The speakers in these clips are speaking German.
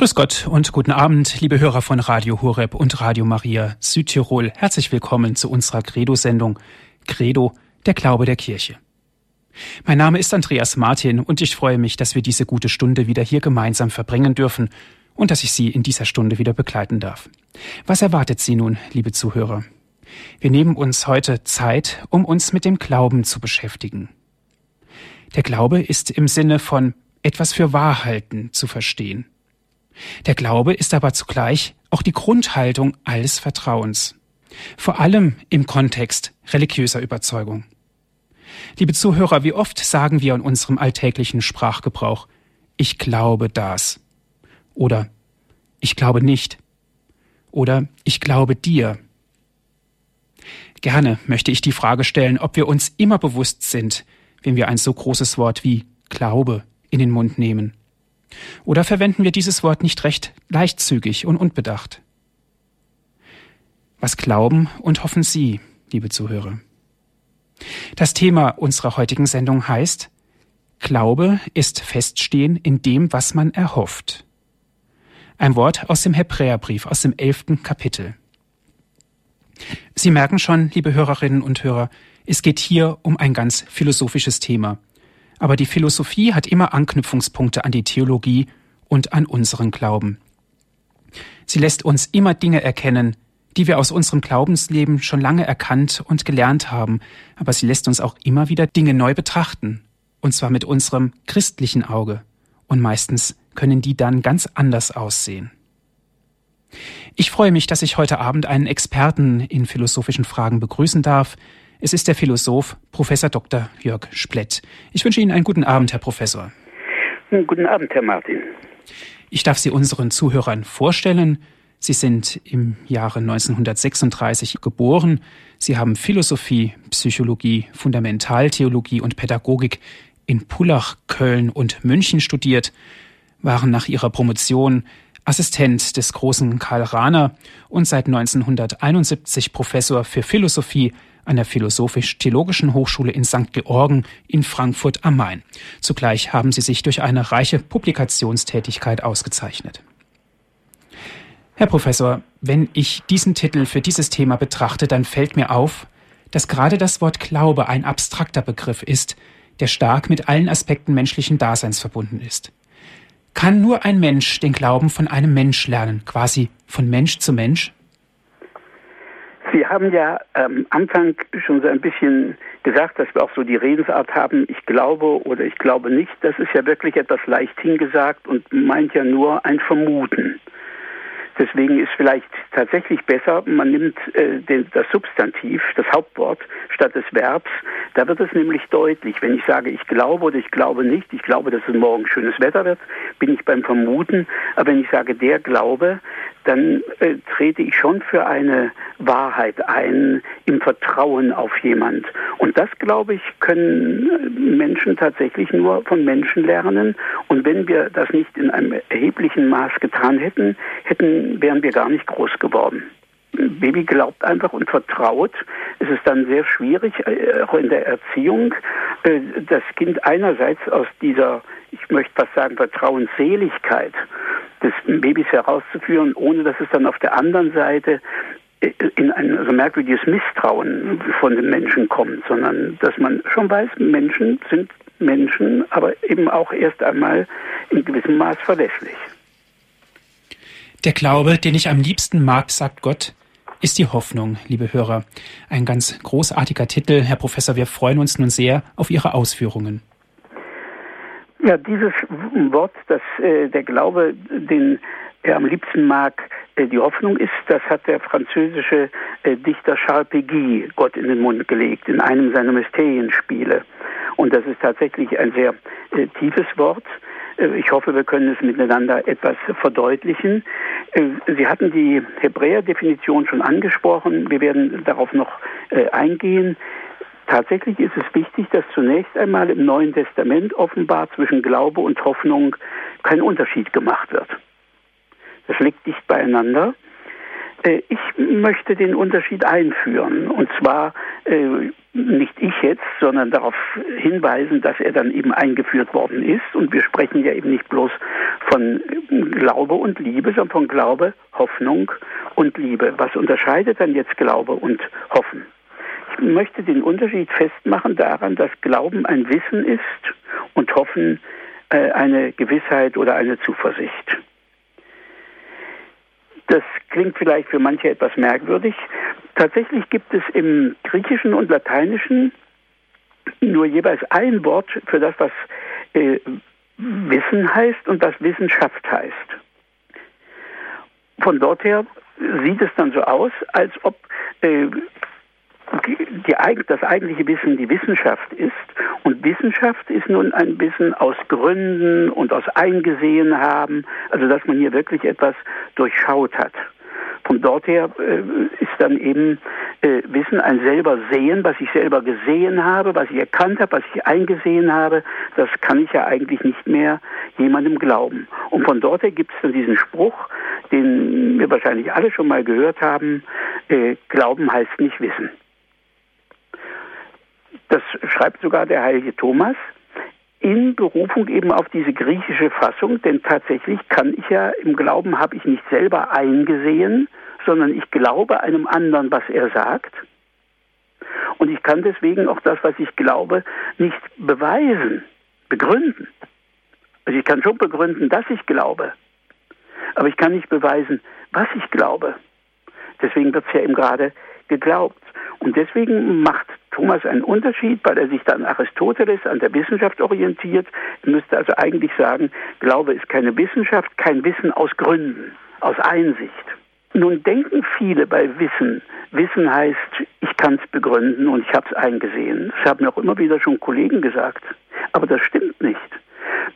Grüß Gott und guten Abend, liebe Hörer von Radio Horeb und Radio Maria Südtirol. Herzlich willkommen zu unserer Credo-Sendung Credo, der Glaube der Kirche. Mein Name ist Andreas Martin und ich freue mich, dass wir diese gute Stunde wieder hier gemeinsam verbringen dürfen und dass ich Sie in dieser Stunde wieder begleiten darf. Was erwartet Sie nun, liebe Zuhörer? Wir nehmen uns heute Zeit, um uns mit dem Glauben zu beschäftigen. Der Glaube ist im Sinne von etwas für Wahrhalten zu verstehen. Der Glaube ist aber zugleich auch die Grundhaltung alles Vertrauens, vor allem im Kontext religiöser Überzeugung. Liebe Zuhörer, wie oft sagen wir in unserem alltäglichen Sprachgebrauch, ich glaube das oder ich glaube nicht oder ich glaube dir. Gerne möchte ich die Frage stellen, ob wir uns immer bewusst sind, wenn wir ein so großes Wort wie Glaube in den Mund nehmen. Oder verwenden wir dieses Wort nicht recht leichtzügig und unbedacht? Was glauben und hoffen Sie, liebe Zuhörer? Das Thema unserer heutigen Sendung heißt Glaube ist Feststehen in dem, was man erhofft. Ein Wort aus dem Hebräerbrief, aus dem elften Kapitel. Sie merken schon, liebe Hörerinnen und Hörer, es geht hier um ein ganz philosophisches Thema. Aber die Philosophie hat immer Anknüpfungspunkte an die Theologie und an unseren Glauben. Sie lässt uns immer Dinge erkennen, die wir aus unserem Glaubensleben schon lange erkannt und gelernt haben, aber sie lässt uns auch immer wieder Dinge neu betrachten, und zwar mit unserem christlichen Auge, und meistens können die dann ganz anders aussehen. Ich freue mich, dass ich heute Abend einen Experten in philosophischen Fragen begrüßen darf, es ist der Philosoph Professor Dr. Jörg Splett. Ich wünsche Ihnen einen guten Abend, Herr Professor. Guten Abend, Herr Martin. Ich darf Sie unseren Zuhörern vorstellen. Sie sind im Jahre 1936 geboren. Sie haben Philosophie, Psychologie, Fundamentaltheologie und Pädagogik in Pullach, Köln und München studiert, waren nach ihrer Promotion Assistent des großen Karl Rahner und seit 1971 Professor für Philosophie an der Philosophisch-Theologischen Hochschule in St. Georgen in Frankfurt am Main. Zugleich haben sie sich durch eine reiche Publikationstätigkeit ausgezeichnet. Herr Professor, wenn ich diesen Titel für dieses Thema betrachte, dann fällt mir auf, dass gerade das Wort Glaube ein abstrakter Begriff ist, der stark mit allen Aspekten menschlichen Daseins verbunden ist. Kann nur ein Mensch den Glauben von einem Mensch lernen, quasi von Mensch zu Mensch? Sie haben ja am ähm, Anfang schon so ein bisschen gesagt, dass wir auch so die Redensart haben, ich glaube oder ich glaube nicht. Das ist ja wirklich etwas leicht hingesagt und meint ja nur ein Vermuten. Deswegen ist vielleicht tatsächlich besser, man nimmt äh, den, das Substantiv, das Hauptwort, statt des Verbs. Da wird es nämlich deutlich. Wenn ich sage, ich glaube oder ich glaube nicht, ich glaube, dass es morgen schönes Wetter wird, bin ich beim Vermuten. Aber wenn ich sage, der Glaube, dann äh, trete ich schon für eine Wahrheit ein, im Vertrauen auf jemand. Und das, glaube ich, können Menschen tatsächlich nur von Menschen lernen. Und wenn wir das nicht in einem erheblichen Maß getan hätten, hätten wären wir gar nicht groß geworden. Baby glaubt einfach und vertraut. Es ist dann sehr schwierig, äh, auch in der Erziehung, äh, das Kind einerseits aus dieser, ich möchte fast sagen, Vertrauensseligkeit des Babys herauszuführen, ohne dass es dann auf der anderen Seite äh, in ein so merkwürdiges Misstrauen von den Menschen kommt, sondern dass man schon weiß, Menschen sind Menschen, aber eben auch erst einmal in gewissem Maß verlässlich. Der Glaube, den ich am liebsten mag, sagt Gott, ist die Hoffnung, liebe Hörer. Ein ganz großartiger Titel. Herr Professor, wir freuen uns nun sehr auf Ihre Ausführungen. Ja, dieses Wort, dass äh, der Glaube, den er am liebsten mag, äh, die Hoffnung ist, das hat der französische äh, Dichter Charles Péguy Gott in den Mund gelegt, in einem seiner Mysterienspiele. Und das ist tatsächlich ein sehr äh, tiefes Wort. Ich hoffe, wir können es miteinander etwas verdeutlichen. Sie hatten die Hebräer-Definition schon angesprochen. Wir werden darauf noch eingehen. Tatsächlich ist es wichtig, dass zunächst einmal im Neuen Testament offenbar zwischen Glaube und Hoffnung kein Unterschied gemacht wird. Das liegt dicht beieinander. Äh, ich möchte den Unterschied einführen. Und zwar äh, nicht ich jetzt, sondern darauf hinweisen, dass er dann eben eingeführt worden ist. Und wir sprechen ja eben nicht bloß von Glaube und Liebe, sondern von Glaube, Hoffnung und Liebe. Was unterscheidet dann jetzt Glaube und Hoffen? Ich möchte den Unterschied festmachen daran, dass Glauben ein Wissen ist und Hoffen äh, eine Gewissheit oder eine Zuversicht. Das klingt vielleicht für manche etwas merkwürdig. Tatsächlich gibt es im Griechischen und Lateinischen nur jeweils ein Wort für das, was äh, Wissen heißt und was Wissenschaft heißt. Von dort her sieht es dann so aus, als ob äh, die, das eigentliche Wissen die Wissenschaft ist. Und Wissenschaft ist nun ein Wissen aus Gründen und aus Eingesehen haben, also dass man hier wirklich etwas durchschaut hat. Von dort her äh, ist dann eben äh, Wissen ein selber Sehen, was ich selber gesehen habe, was ich erkannt habe, was ich eingesehen habe, das kann ich ja eigentlich nicht mehr jemandem glauben. Und von dort her gibt es dann diesen Spruch, den wir wahrscheinlich alle schon mal gehört haben, äh, Glauben heißt nicht Wissen. Das schreibt sogar der heilige Thomas in Berufung eben auf diese griechische Fassung, denn tatsächlich kann ich ja im Glauben habe ich nicht selber eingesehen, sondern ich glaube einem anderen, was er sagt. Und ich kann deswegen auch das, was ich glaube, nicht beweisen, begründen. Also ich kann schon begründen, dass ich glaube, aber ich kann nicht beweisen, was ich glaube. Deswegen wird es ja eben gerade geglaubt. Und deswegen macht Thomas einen Unterschied, weil er sich dann Aristoteles an der Wissenschaft orientiert. Er müsste also eigentlich sagen, Glaube ist keine Wissenschaft, kein Wissen aus Gründen, aus Einsicht. Nun denken viele bei Wissen, Wissen heißt, ich kann es begründen und ich habe es eingesehen. Das haben mir auch immer wieder schon Kollegen gesagt. Aber das stimmt nicht.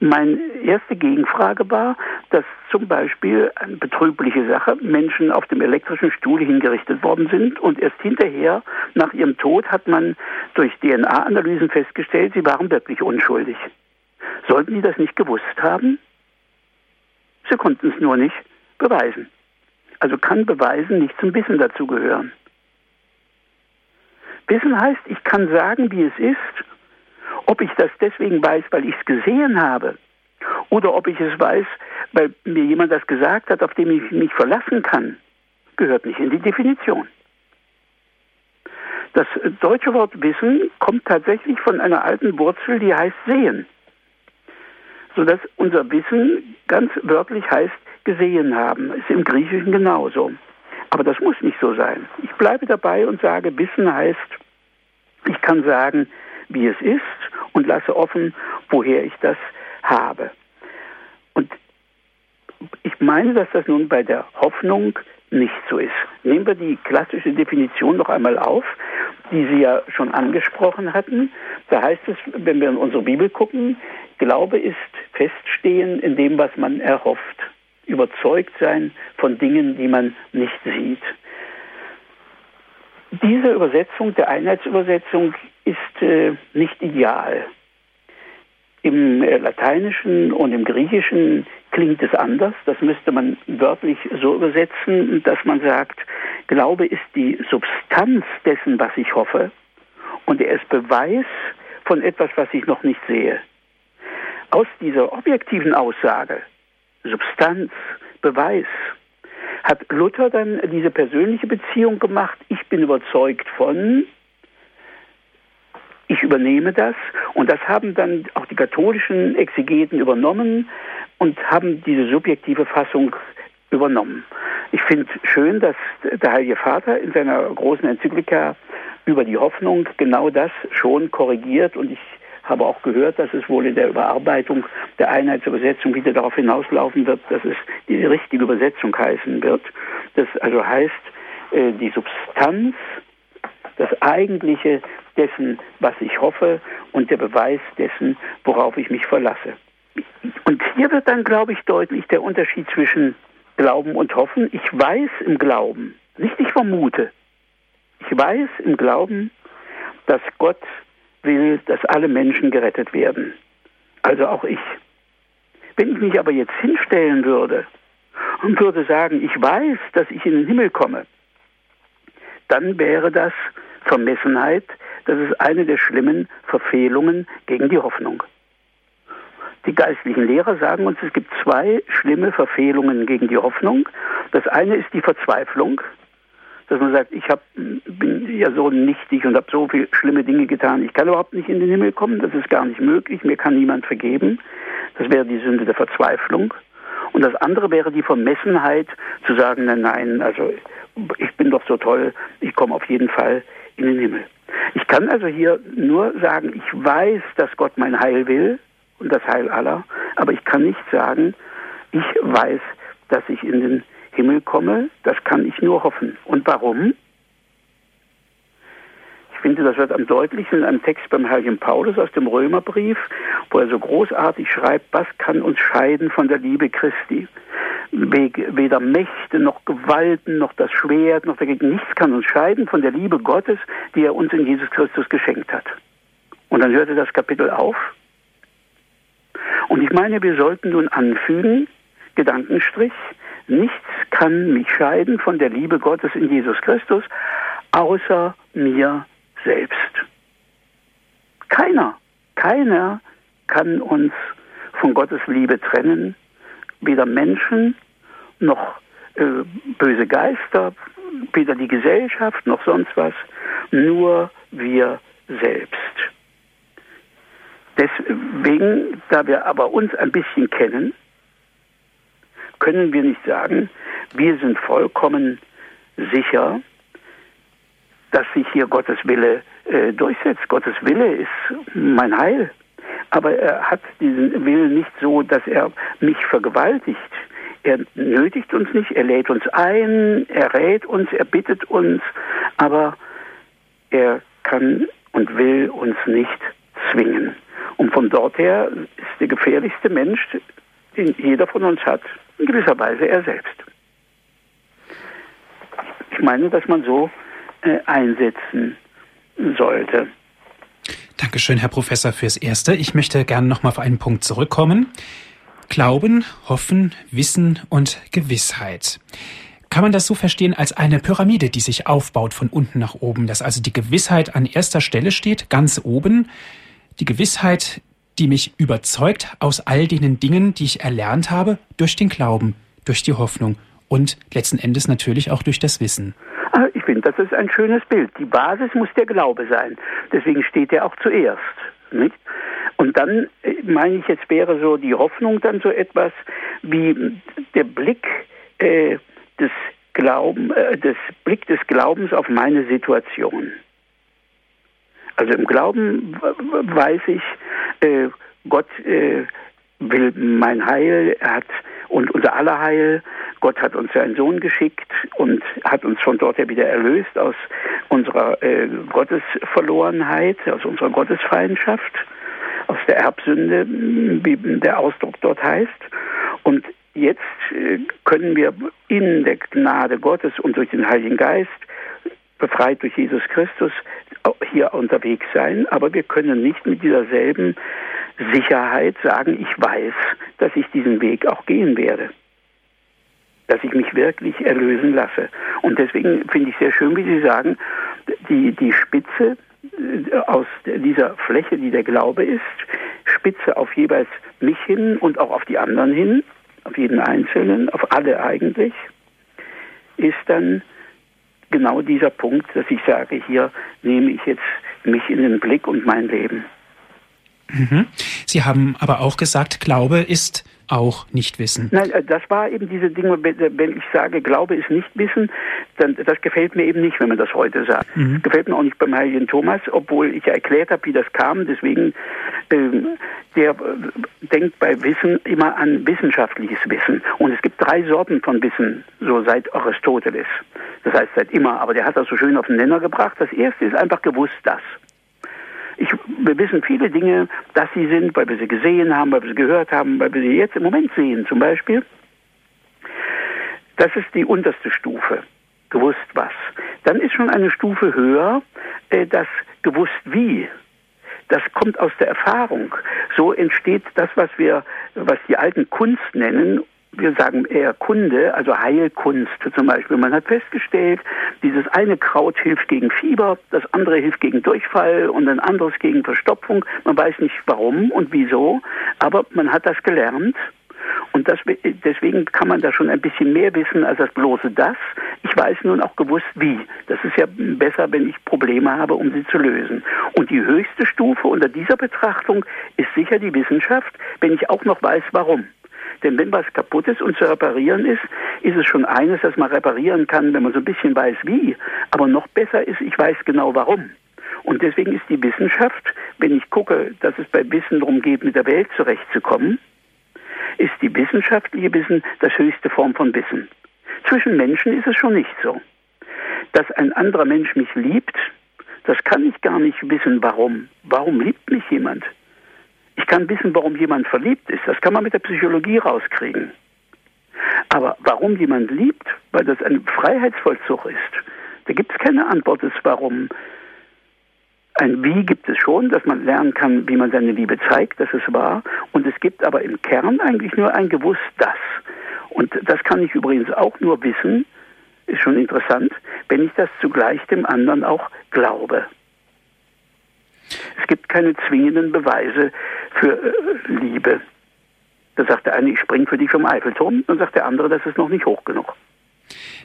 Meine erste Gegenfrage war, dass zum Beispiel eine betrübliche Sache Menschen auf dem elektrischen Stuhl hingerichtet worden sind und erst hinterher, nach ihrem Tod, hat man durch DNA-Analysen festgestellt, sie waren wirklich unschuldig. Sollten die das nicht gewusst haben? Sie konnten es nur nicht beweisen. Also kann Beweisen nicht zum Wissen dazugehören. Wissen heißt, ich kann sagen, wie es ist ob ich das deswegen weiß, weil ich es gesehen habe, oder ob ich es weiß, weil mir jemand das gesagt hat, auf dem ich mich verlassen kann, gehört nicht in die Definition. Das deutsche Wort Wissen kommt tatsächlich von einer alten Wurzel, die heißt sehen. Sodass unser Wissen ganz wörtlich heißt gesehen haben. Ist im Griechischen genauso. Aber das muss nicht so sein. Ich bleibe dabei und sage, Wissen heißt, ich kann sagen, wie es ist und lasse offen, woher ich das habe. Und ich meine, dass das nun bei der Hoffnung nicht so ist. Nehmen wir die klassische Definition noch einmal auf, die Sie ja schon angesprochen hatten. Da heißt es, wenn wir in unsere Bibel gucken, Glaube ist Feststehen in dem, was man erhofft. Überzeugt sein von Dingen, die man nicht sieht. Diese Übersetzung der Einheitsübersetzung ist äh, nicht ideal. Im äh, Lateinischen und im Griechischen klingt es anders. Das müsste man wörtlich so übersetzen, dass man sagt, Glaube ist die Substanz dessen, was ich hoffe, und er ist Beweis von etwas, was ich noch nicht sehe. Aus dieser objektiven Aussage, Substanz, Beweis, hat Luther dann diese persönliche Beziehung gemacht. Ich bin überzeugt von, ich übernehme das. Und das haben dann auch die katholischen Exegeten übernommen und haben diese subjektive Fassung übernommen. Ich finde schön, dass der Heilige Vater in seiner großen Enzyklika über die Hoffnung genau das schon korrigiert und ich habe auch gehört, dass es wohl in der Überarbeitung der Einheitsübersetzung wieder darauf hinauslaufen wird, dass es die richtige Übersetzung heißen wird. Das also heißt, äh, die Substanz, das Eigentliche dessen, was ich hoffe und der Beweis dessen, worauf ich mich verlasse. Und hier wird dann, glaube ich, deutlich der Unterschied zwischen Glauben und Hoffen. Ich weiß im Glauben, nicht ich vermute, ich weiß im Glauben, dass Gott will, dass alle Menschen gerettet werden. Also auch ich. Wenn ich mich aber jetzt hinstellen würde und würde sagen, ich weiß, dass ich in den Himmel komme, dann wäre das Vermessenheit, das ist eine der schlimmen Verfehlungen gegen die Hoffnung. Die geistlichen Lehrer sagen uns, es gibt zwei schlimme Verfehlungen gegen die Hoffnung. Das eine ist die Verzweiflung, dass man sagt, ich hab, bin ja so nichtig und habe so viele schlimme Dinge getan, ich kann überhaupt nicht in den Himmel kommen, das ist gar nicht möglich, mir kann niemand vergeben. Das wäre die Sünde der Verzweiflung. Und das andere wäre die Vermessenheit, zu sagen, nein, nein, also ich bin doch so toll, ich komme auf jeden Fall in den Himmel. Ich kann also hier nur sagen, ich weiß, dass Gott mein Heil will und das Heil aller, aber ich kann nicht sagen, ich weiß, dass ich in den Himmel komme, das kann ich nur hoffen. Und warum? Ich finde, das wird am deutlichsten in einem Text beim Heiligen Paulus aus dem Römerbrief, wo er so großartig schreibt, was kann uns scheiden von der Liebe Christi? Weder Mächte noch Gewalten noch das Schwert noch dagegen nichts kann uns scheiden von der Liebe Gottes, die er uns in Jesus Christus geschenkt hat. Und dann hörte das Kapitel auf. Und ich meine, wir sollten nun anfügen, Gedankenstrich, nichts kann mich scheiden von der Liebe Gottes in Jesus Christus, außer mir selbst. Keiner, keiner kann uns von Gottes Liebe trennen, weder Menschen noch äh, böse Geister, weder die Gesellschaft noch sonst was, nur wir selbst. Deswegen, da wir aber uns ein bisschen kennen, können wir nicht sagen, wir sind vollkommen sicher, dass sich hier Gottes Wille äh, durchsetzt. Gottes Wille ist mein Heil. Aber er hat diesen Willen nicht so, dass er mich vergewaltigt. Er nötigt uns nicht, er lädt uns ein, er rät uns, er bittet uns, aber er kann und will uns nicht zwingen. Und von dort her ist der gefährlichste Mensch, den jeder von uns hat, in gewisser Weise er selbst. Ich meine, dass man so einsetzen sollte. Dankeschön, Herr Professor, fürs Erste. Ich möchte gerne noch mal auf einen Punkt zurückkommen. Glauben, Hoffen, Wissen und Gewissheit. Kann man das so verstehen als eine Pyramide, die sich aufbaut von unten nach oben, dass also die Gewissheit an erster Stelle steht, ganz oben, die Gewissheit, die mich überzeugt aus all den Dingen, die ich erlernt habe, durch den Glauben, durch die Hoffnung und letzten Endes natürlich auch durch das Wissen. Ah, ich finde, das ist ein schönes Bild. Die Basis muss der Glaube sein. Deswegen steht er auch zuerst. Nicht? Und dann äh, meine ich, jetzt wäre so die Hoffnung dann so etwas wie der Blick äh, des Glauben, äh, des Blick des Glaubens auf meine Situation. Also im Glauben weiß ich, äh, Gott äh, will mein Heil, er hat und unser aller Heil. Gott hat uns seinen Sohn geschickt und hat uns von dort her wieder erlöst aus unserer äh, Gottesverlorenheit, aus unserer Gottesfeindschaft, aus der Erbsünde, wie der Ausdruck dort heißt. Und jetzt äh, können wir in der Gnade Gottes und durch den Heiligen Geist befreit durch Jesus Christus hier unterwegs sein, aber wir können nicht mit dieser selben Sicherheit sagen, ich weiß, dass ich diesen Weg auch gehen werde. Dass ich mich wirklich erlösen lasse. Und deswegen finde ich sehr schön, wie Sie sagen, die, die Spitze äh, aus dieser Fläche, die der Glaube ist, Spitze auf jeweils mich hin und auch auf die anderen hin, auf jeden Einzelnen, auf alle eigentlich, ist dann genau dieser Punkt, dass ich sage, hier nehme ich jetzt mich in den Blick und mein Leben. Mhm. Sie haben aber auch gesagt, Glaube ist auch nicht wissen. Nein, äh, das war eben diese Dinge, wenn ich sage, Glaube ist nicht wissen, dann das gefällt mir eben nicht, wenn man das heute sagt. Mhm. Gefällt mir auch nicht beim Heiligen Thomas, obwohl ich erklärt habe, wie das kam. Deswegen, ähm, der äh, denkt bei Wissen immer an wissenschaftliches Wissen. Und es gibt drei Sorten von Wissen, so seit Aristoteles. Das heißt seit immer, aber der hat das so schön auf den Nenner gebracht. Das erste ist einfach gewusst das. Ich, wir wissen viele Dinge, dass sie sind, weil wir sie gesehen haben, weil wir sie gehört haben, weil wir sie jetzt im Moment sehen zum Beispiel. Das ist die unterste Stufe. Gewusst was. Dann ist schon eine Stufe höher äh, das gewusst wie. Das kommt aus der Erfahrung. So entsteht das, was wir, was die alten Kunst nennen, wir sagen eher Kunde, also Heilkunst zum Beispiel. Man hat festgestellt, dieses eine Kraut hilft gegen Fieber, das andere hilft gegen Durchfall und ein anderes gegen Verstopfung. Man weiß nicht warum und wieso, aber man hat das gelernt und das, deswegen kann man da schon ein bisschen mehr wissen als das bloße das. Ich weiß nun auch gewusst, wie. Das ist ja besser, wenn ich Probleme habe, um sie zu lösen. Und die höchste Stufe unter dieser Betrachtung ist sicher die Wissenschaft, wenn ich auch noch weiß, warum. Denn wenn was kaputt ist und zu reparieren ist, ist es schon eines, das man reparieren kann, wenn man so ein bisschen weiß, wie. Aber noch besser ist, ich weiß genau warum. Und deswegen ist die Wissenschaft, wenn ich gucke, dass es bei Wissen darum geht, mit der Welt zurechtzukommen, ist die wissenschaftliche Wissen das höchste Form von Wissen. Zwischen Menschen ist es schon nicht so. Dass ein anderer Mensch mich liebt, das kann ich gar nicht wissen, warum. Warum liebt mich jemand? Ich kann wissen, warum jemand verliebt ist. Das kann man mit der Psychologie rauskriegen. Aber warum jemand liebt, weil das ein Freiheitsvollzug ist, da gibt es keine Antwort des Warum. Ein Wie gibt es schon, dass man lernen kann, wie man seine Liebe zeigt, das ist wahr. Und es gibt aber im Kern eigentlich nur ein gewusst das. Und das kann ich übrigens auch nur wissen, ist schon interessant, wenn ich das zugleich dem anderen auch glaube. Es gibt keine zwingenden Beweise für äh, Liebe. Da sagt der eine, ich springe für dich vom Eiffelturm, dann sagt der andere, das ist noch nicht hoch genug.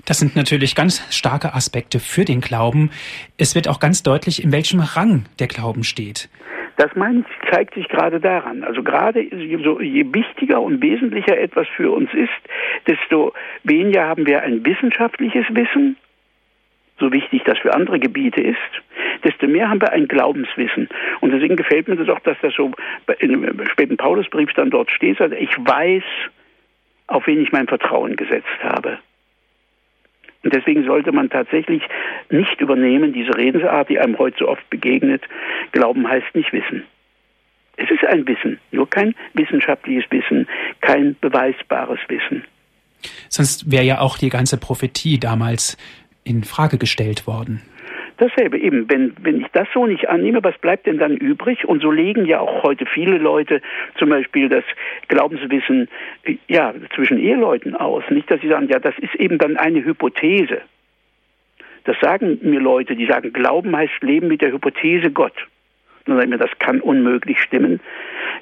Das sind natürlich ganz starke Aspekte für den Glauben. Es wird auch ganz deutlich, in welchem Rang der Glauben steht. Das meine ich, zeigt sich gerade daran. Also gerade so, je wichtiger und wesentlicher etwas für uns ist, desto weniger haben wir ein wissenschaftliches Wissen, so wichtig das für andere Gebiete ist, desto mehr haben wir ein Glaubenswissen. Und deswegen gefällt mir das auch, dass das so im späten Paulusbrief dann dort steht, also ich weiß, auf wen ich mein Vertrauen gesetzt habe. Und deswegen sollte man tatsächlich nicht übernehmen, diese Redensart, die einem heute so oft begegnet. Glauben heißt nicht wissen. Es ist ein Wissen, nur kein wissenschaftliches Wissen, kein beweisbares Wissen. Sonst wäre ja auch die ganze Prophetie damals in Frage gestellt worden. Dasselbe eben, wenn, wenn ich das so nicht annehme, was bleibt denn dann übrig? Und so legen ja auch heute viele Leute zum Beispiel das Glaubenswissen äh, ja, zwischen Eheleuten aus. Nicht, dass sie sagen, ja, das ist eben dann eine Hypothese. Das sagen mir Leute, die sagen, Glauben heißt Leben mit der Hypothese Gott. Dann sage ich mir, das kann unmöglich stimmen.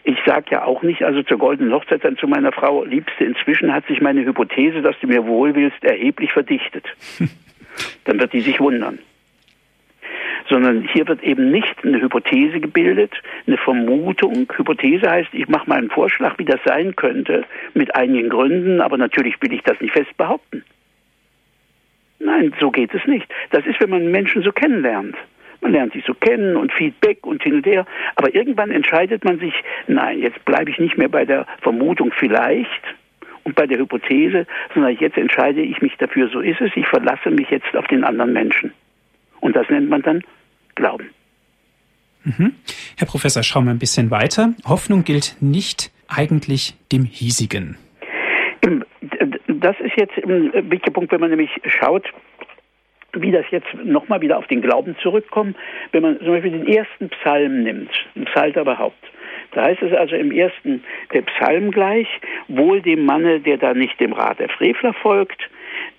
Ich sage ja auch nicht, also zur goldenen Hochzeit dann zu meiner Frau, Liebste, inzwischen hat sich meine Hypothese, dass du mir wohl willst, erheblich verdichtet. Dann wird die sich wundern sondern hier wird eben nicht eine Hypothese gebildet, eine Vermutung. Hypothese heißt, ich mache mal einen Vorschlag, wie das sein könnte, mit einigen Gründen, aber natürlich will ich das nicht fest behaupten. Nein, so geht es nicht. Das ist, wenn man Menschen so kennenlernt. Man lernt sich so kennen und Feedback und hin und her. Aber irgendwann entscheidet man sich, nein, jetzt bleibe ich nicht mehr bei der Vermutung vielleicht und bei der Hypothese, sondern jetzt entscheide ich mich dafür, so ist es. Ich verlasse mich jetzt auf den anderen Menschen. Und das nennt man dann glauben. Mhm. Herr Professor, schauen wir ein bisschen weiter. Hoffnung gilt nicht eigentlich dem Hiesigen. Das ist jetzt ein wichtiger Punkt, wenn man nämlich schaut, wie das jetzt nochmal wieder auf den Glauben zurückkommt, wenn man zum Beispiel den ersten Psalm nimmt, ein Psalter überhaupt. Da heißt es also im ersten Psalm gleich, wohl dem Manne, der da nicht dem Rat der Frevler folgt,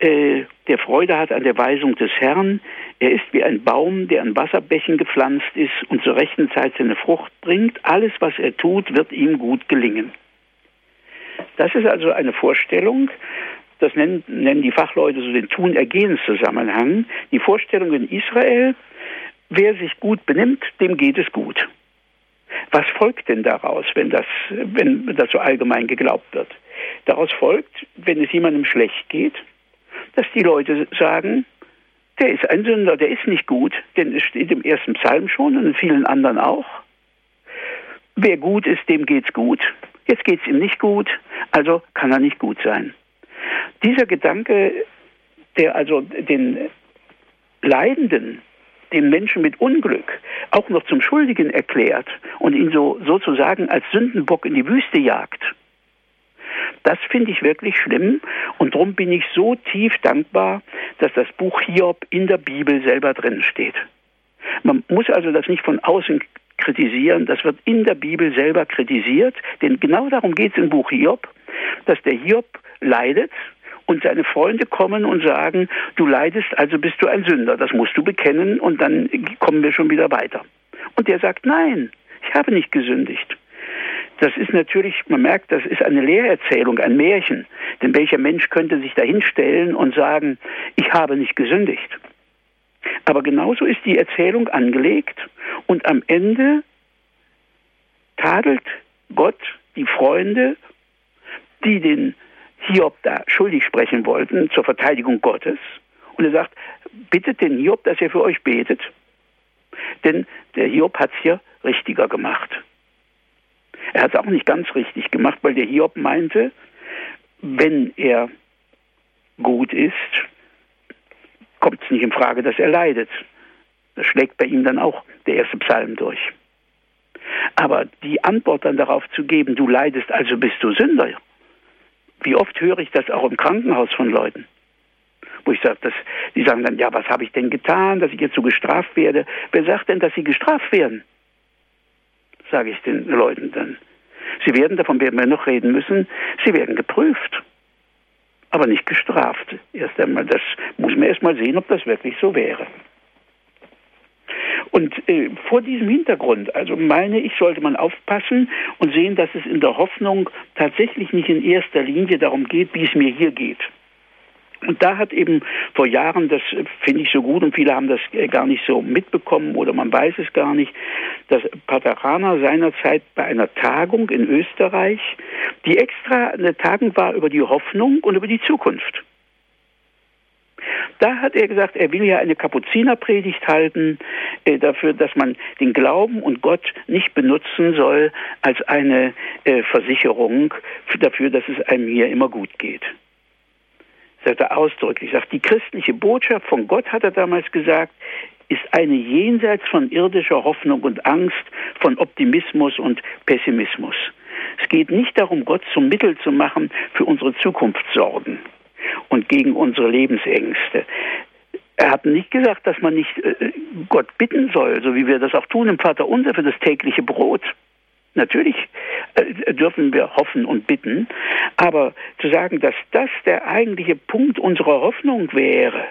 äh, der Freude hat an der Weisung des Herrn. Er ist wie ein Baum, der an Wasserbächen gepflanzt ist und zur rechten Zeit seine Frucht bringt. Alles, was er tut, wird ihm gut gelingen. Das ist also eine Vorstellung, das nennen, nennen die Fachleute so den Tun-Ergehens-Zusammenhang. Die Vorstellung in Israel, wer sich gut benimmt, dem geht es gut. Was folgt denn daraus, wenn das, wenn das so allgemein geglaubt wird? Daraus folgt, wenn es jemandem schlecht geht, dass die Leute sagen, der ist ein Sünder, der ist nicht gut, denn es steht im ersten Psalm schon und in vielen anderen auch. Wer gut ist, dem geht's gut. Jetzt geht's ihm nicht gut, also kann er nicht gut sein. Dieser Gedanke, der also den Leidenden, den Menschen mit Unglück auch noch zum Schuldigen erklärt und ihn so sozusagen als Sündenbock in die Wüste jagt, das finde ich wirklich schlimm und darum bin ich so tief dankbar, dass das Buch Hiob in der Bibel selber drin steht. Man muss also das nicht von außen kritisieren, das wird in der Bibel selber kritisiert, denn genau darum geht es im Buch Hiob, dass der Hiob leidet und seine Freunde kommen und sagen, du leidest, also bist du ein Sünder, das musst du bekennen und dann kommen wir schon wieder weiter. Und der sagt, nein, ich habe nicht gesündigt. Das ist natürlich, man merkt, das ist eine Lehrerzählung, ein Märchen. Denn welcher Mensch könnte sich dahinstellen und sagen, ich habe nicht gesündigt? Aber genauso ist die Erzählung angelegt und am Ende tadelt Gott die Freunde, die den Hiob da schuldig sprechen wollten zur Verteidigung Gottes. Und er sagt, bittet den Hiob, dass er für euch betet. Denn der Hiob hat es hier richtiger gemacht. Er hat es auch nicht ganz richtig gemacht, weil der Hiob meinte, wenn er gut ist, kommt es nicht in Frage, dass er leidet. Das schlägt bei ihm dann auch der erste Psalm durch. Aber die Antwort dann darauf zu geben, du leidest, also bist du Sünder. Wie oft höre ich das auch im Krankenhaus von Leuten? Wo ich sage, dass, die sagen dann, ja, was habe ich denn getan, dass ich jetzt so gestraft werde? Wer sagt denn, dass sie gestraft werden? Sage ich den Leuten dann. Sie werden, davon werden wir noch reden müssen, sie werden geprüft, aber nicht gestraft. Erst einmal, das muss man erst mal sehen, ob das wirklich so wäre. Und äh, vor diesem Hintergrund, also meine ich, sollte man aufpassen und sehen, dass es in der Hoffnung tatsächlich nicht in erster Linie darum geht, wie es mir hier geht. Und da hat eben vor Jahren, das finde ich so gut und viele haben das äh, gar nicht so mitbekommen oder man weiß es gar nicht, dass Paterana seinerzeit bei einer Tagung in Österreich, die extra eine Tagung war über die Hoffnung und über die Zukunft. Da hat er gesagt, er will ja eine Kapuzinerpredigt halten äh, dafür, dass man den Glauben und Gott nicht benutzen soll als eine äh, Versicherung dafür, dass es einem hier immer gut geht. Sagt er ausdrücklich, sagt, die christliche Botschaft von Gott, hat er damals gesagt, ist eine jenseits von irdischer Hoffnung und Angst, von Optimismus und Pessimismus. Es geht nicht darum, Gott zum Mittel zu machen für unsere Zukunftssorgen und gegen unsere Lebensängste. Er hat nicht gesagt, dass man nicht äh, Gott bitten soll, so wie wir das auch tun im Vater Unser für das tägliche Brot. Natürlich äh, dürfen wir hoffen und bitten, aber zu sagen, dass das der eigentliche Punkt unserer Hoffnung wäre,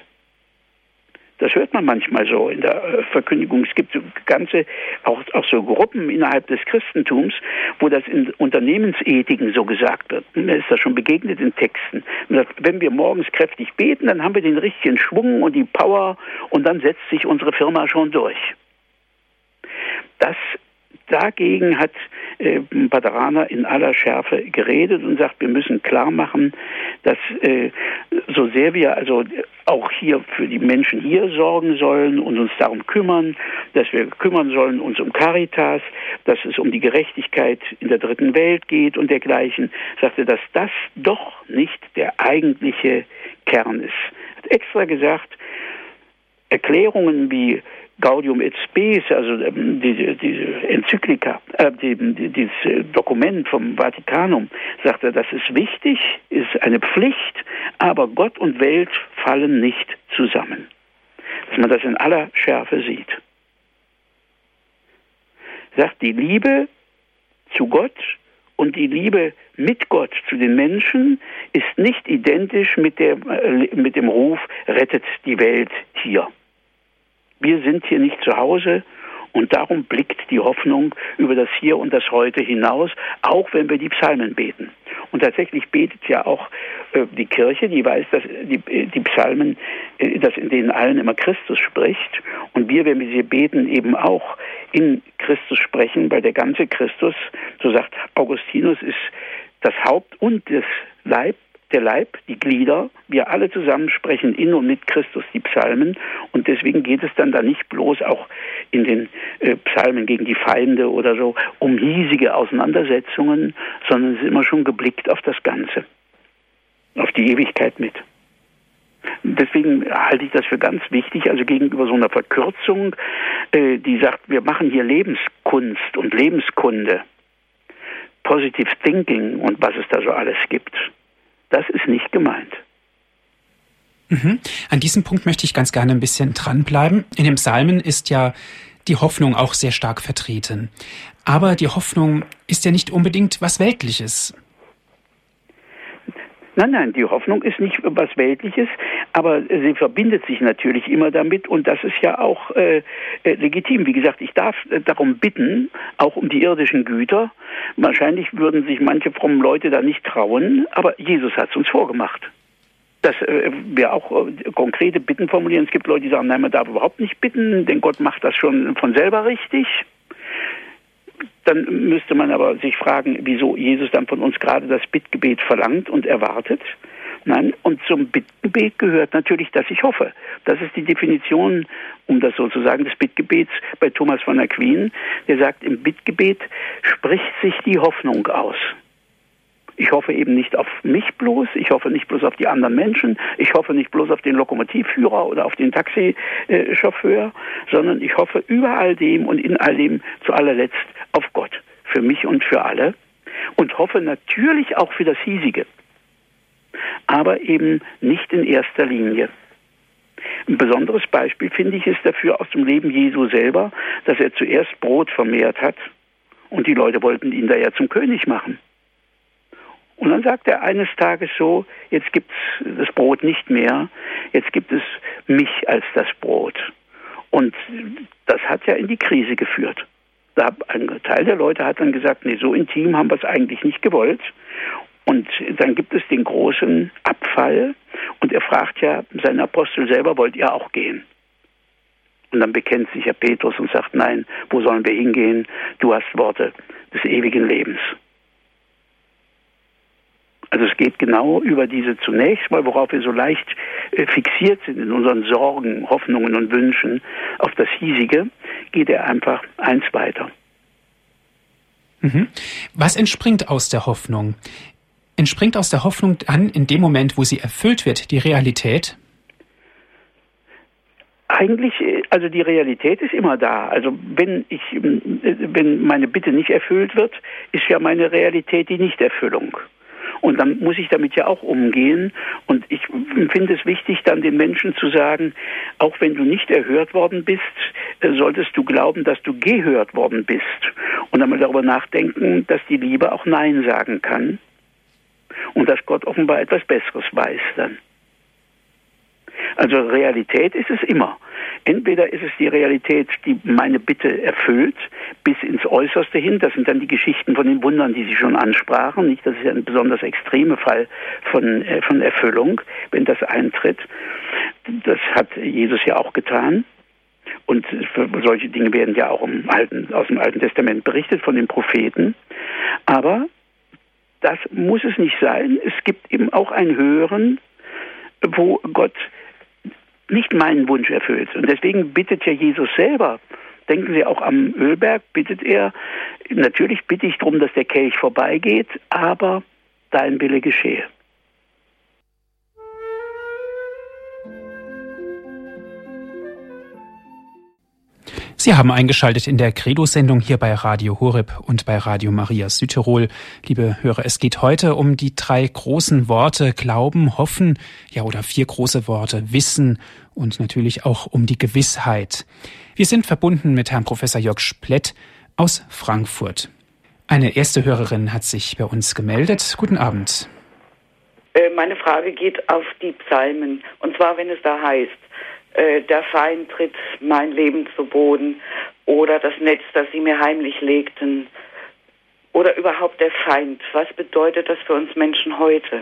das hört man manchmal so in der äh, Verkündigung. Es gibt ganze, auch, auch so Gruppen innerhalb des Christentums, wo das in Unternehmensethiken so gesagt wird. Mir ist das schon begegnet in Texten. Sagt, wenn wir morgens kräftig beten, dann haben wir den richtigen Schwung und die Power und dann setzt sich unsere Firma schon durch. Das Dagegen hat äh, Paderana in aller Schärfe geredet und sagt, wir müssen klar machen, dass äh, so sehr wir also auch hier für die Menschen hier sorgen sollen und uns darum kümmern, dass wir kümmern sollen uns um Caritas, dass es um die Gerechtigkeit in der dritten Welt geht und dergleichen, sagte, dass das doch nicht der eigentliche Kern ist. Hat extra gesagt, Erklärungen wie Gaudium et Spes, also ähm, diese, diese Enzyklika, äh, die, die, dieses äh, Dokument vom Vatikanum, sagt er, das ist wichtig, ist eine Pflicht, aber Gott und Welt fallen nicht zusammen. Dass man das in aller Schärfe sieht. Sagt die Liebe zu Gott und die Liebe mit Gott zu den Menschen ist nicht identisch mit, der, äh, mit dem Ruf, rettet die Welt hier. Wir sind hier nicht zu Hause und darum blickt die Hoffnung über das Hier und das Heute hinaus, auch wenn wir die Psalmen beten. Und tatsächlich betet ja auch äh, die Kirche, die weiß, dass die, die Psalmen, äh, dass in denen allen immer Christus spricht. Und wir, wenn wir sie beten, eben auch in Christus sprechen, weil der ganze Christus, so sagt Augustinus, ist das Haupt und das Leib der Leib, die Glieder, wir alle zusammen sprechen in und mit Christus die Psalmen und deswegen geht es dann da nicht bloß auch in den äh, Psalmen gegen die Feinde oder so um hiesige Auseinandersetzungen, sondern es ist immer schon geblickt auf das Ganze, auf die Ewigkeit mit. Deswegen halte ich das für ganz wichtig, also gegenüber so einer Verkürzung, äh, die sagt, wir machen hier Lebenskunst und Lebenskunde, Positive Thinking und was es da so alles gibt. Das ist nicht gemeint. Mhm. An diesem Punkt möchte ich ganz gerne ein bisschen dranbleiben. In dem Psalmen ist ja die Hoffnung auch sehr stark vertreten. Aber die Hoffnung ist ja nicht unbedingt was Weltliches. Nein, nein, die Hoffnung ist nicht was Weltliches, aber sie verbindet sich natürlich immer damit und das ist ja auch äh, äh, legitim. Wie gesagt, ich darf äh, darum bitten, auch um die irdischen Güter. Wahrscheinlich würden sich manche frommen Leute da nicht trauen, aber Jesus hat es uns vorgemacht dass äh, wir auch konkrete Bitten formulieren. Es gibt Leute, die sagen, nein, man darf überhaupt nicht bitten, denn Gott macht das schon von selber richtig. Dann müsste man aber sich fragen, wieso Jesus dann von uns gerade das Bittgebet verlangt und erwartet. Nein, und zum Bittgebet gehört natürlich, dass ich hoffe. Das ist die Definition, um das sozusagen des Bittgebets bei Thomas von Aquin. Der sagt, im Bittgebet spricht sich die Hoffnung aus. Ich hoffe eben nicht auf mich bloß, ich hoffe nicht bloß auf die anderen Menschen, ich hoffe nicht bloß auf den Lokomotivführer oder auf den Taxichauffeur, sondern ich hoffe über all dem und in all dem zu allerletzt auf Gott, für mich und für alle und hoffe natürlich auch für das Hiesige, aber eben nicht in erster Linie. Ein besonderes Beispiel finde ich ist dafür aus dem Leben Jesu selber, dass er zuerst Brot vermehrt hat und die Leute wollten ihn da ja zum König machen. Und dann sagt er eines Tages so, jetzt gibt es das Brot nicht mehr, jetzt gibt es mich als das Brot. Und das hat ja in die Krise geführt. Da ein Teil der Leute hat dann gesagt, nee, so intim haben wir es eigentlich nicht gewollt. Und dann gibt es den großen Abfall und er fragt ja seinen Apostel selber, wollt ihr auch gehen? Und dann bekennt sich Herr Petrus und sagt, nein, wo sollen wir hingehen? Du hast Worte des ewigen Lebens. Also es geht genau über diese zunächst mal, worauf wir so leicht äh, fixiert sind in unseren Sorgen, Hoffnungen und Wünschen, auf das Hiesige, geht er einfach eins weiter. Mhm. Was entspringt aus der Hoffnung? Entspringt aus der Hoffnung dann in dem Moment, wo sie erfüllt wird, die Realität? Eigentlich, äh, also die Realität ist immer da. Also wenn ich, äh, wenn meine Bitte nicht erfüllt wird, ist ja meine Realität die Nichterfüllung. Und dann muss ich damit ja auch umgehen. Und ich finde es wichtig, dann den Menschen zu sagen, auch wenn du nicht erhört worden bist, äh, solltest du glauben, dass du gehört worden bist. Und dann mal darüber nachdenken, dass die Liebe auch Nein sagen kann. Und dass Gott offenbar etwas Besseres weiß dann. Also Realität ist es immer. Entweder ist es die Realität, die meine Bitte erfüllt, bis ins Äußerste hin. Das sind dann die Geschichten von den Wundern, die Sie schon ansprachen. Nicht, das ist ja ein besonders extremer Fall von, äh, von Erfüllung, wenn das eintritt. Das hat Jesus ja auch getan. Und solche Dinge werden ja auch Alten, aus dem Alten Testament berichtet von den Propheten. Aber das muss es nicht sein. Es gibt eben auch ein Hören, wo Gott nicht meinen Wunsch erfüllt. Und deswegen bittet ja Jesus selber. Denken Sie auch am Ölberg, bittet er, natürlich bitte ich darum, dass der Kelch vorbeigeht, aber dein Wille geschehe. Sie haben eingeschaltet in der Credo-Sendung hier bei Radio Horeb und bei Radio Maria Südtirol. Liebe Hörer, es geht heute um die drei großen Worte Glauben, Hoffen, ja oder vier große Worte Wissen und natürlich auch um die Gewissheit. Wir sind verbunden mit Herrn Professor Jörg Splett aus Frankfurt. Eine erste Hörerin hat sich bei uns gemeldet. Guten Abend. Äh, meine Frage geht auf die Psalmen. Und zwar, wenn es da heißt, äh, der Feind tritt mein Leben zu Boden oder das Netz, das sie mir heimlich legten oder überhaupt der Feind. Was bedeutet das für uns Menschen heute?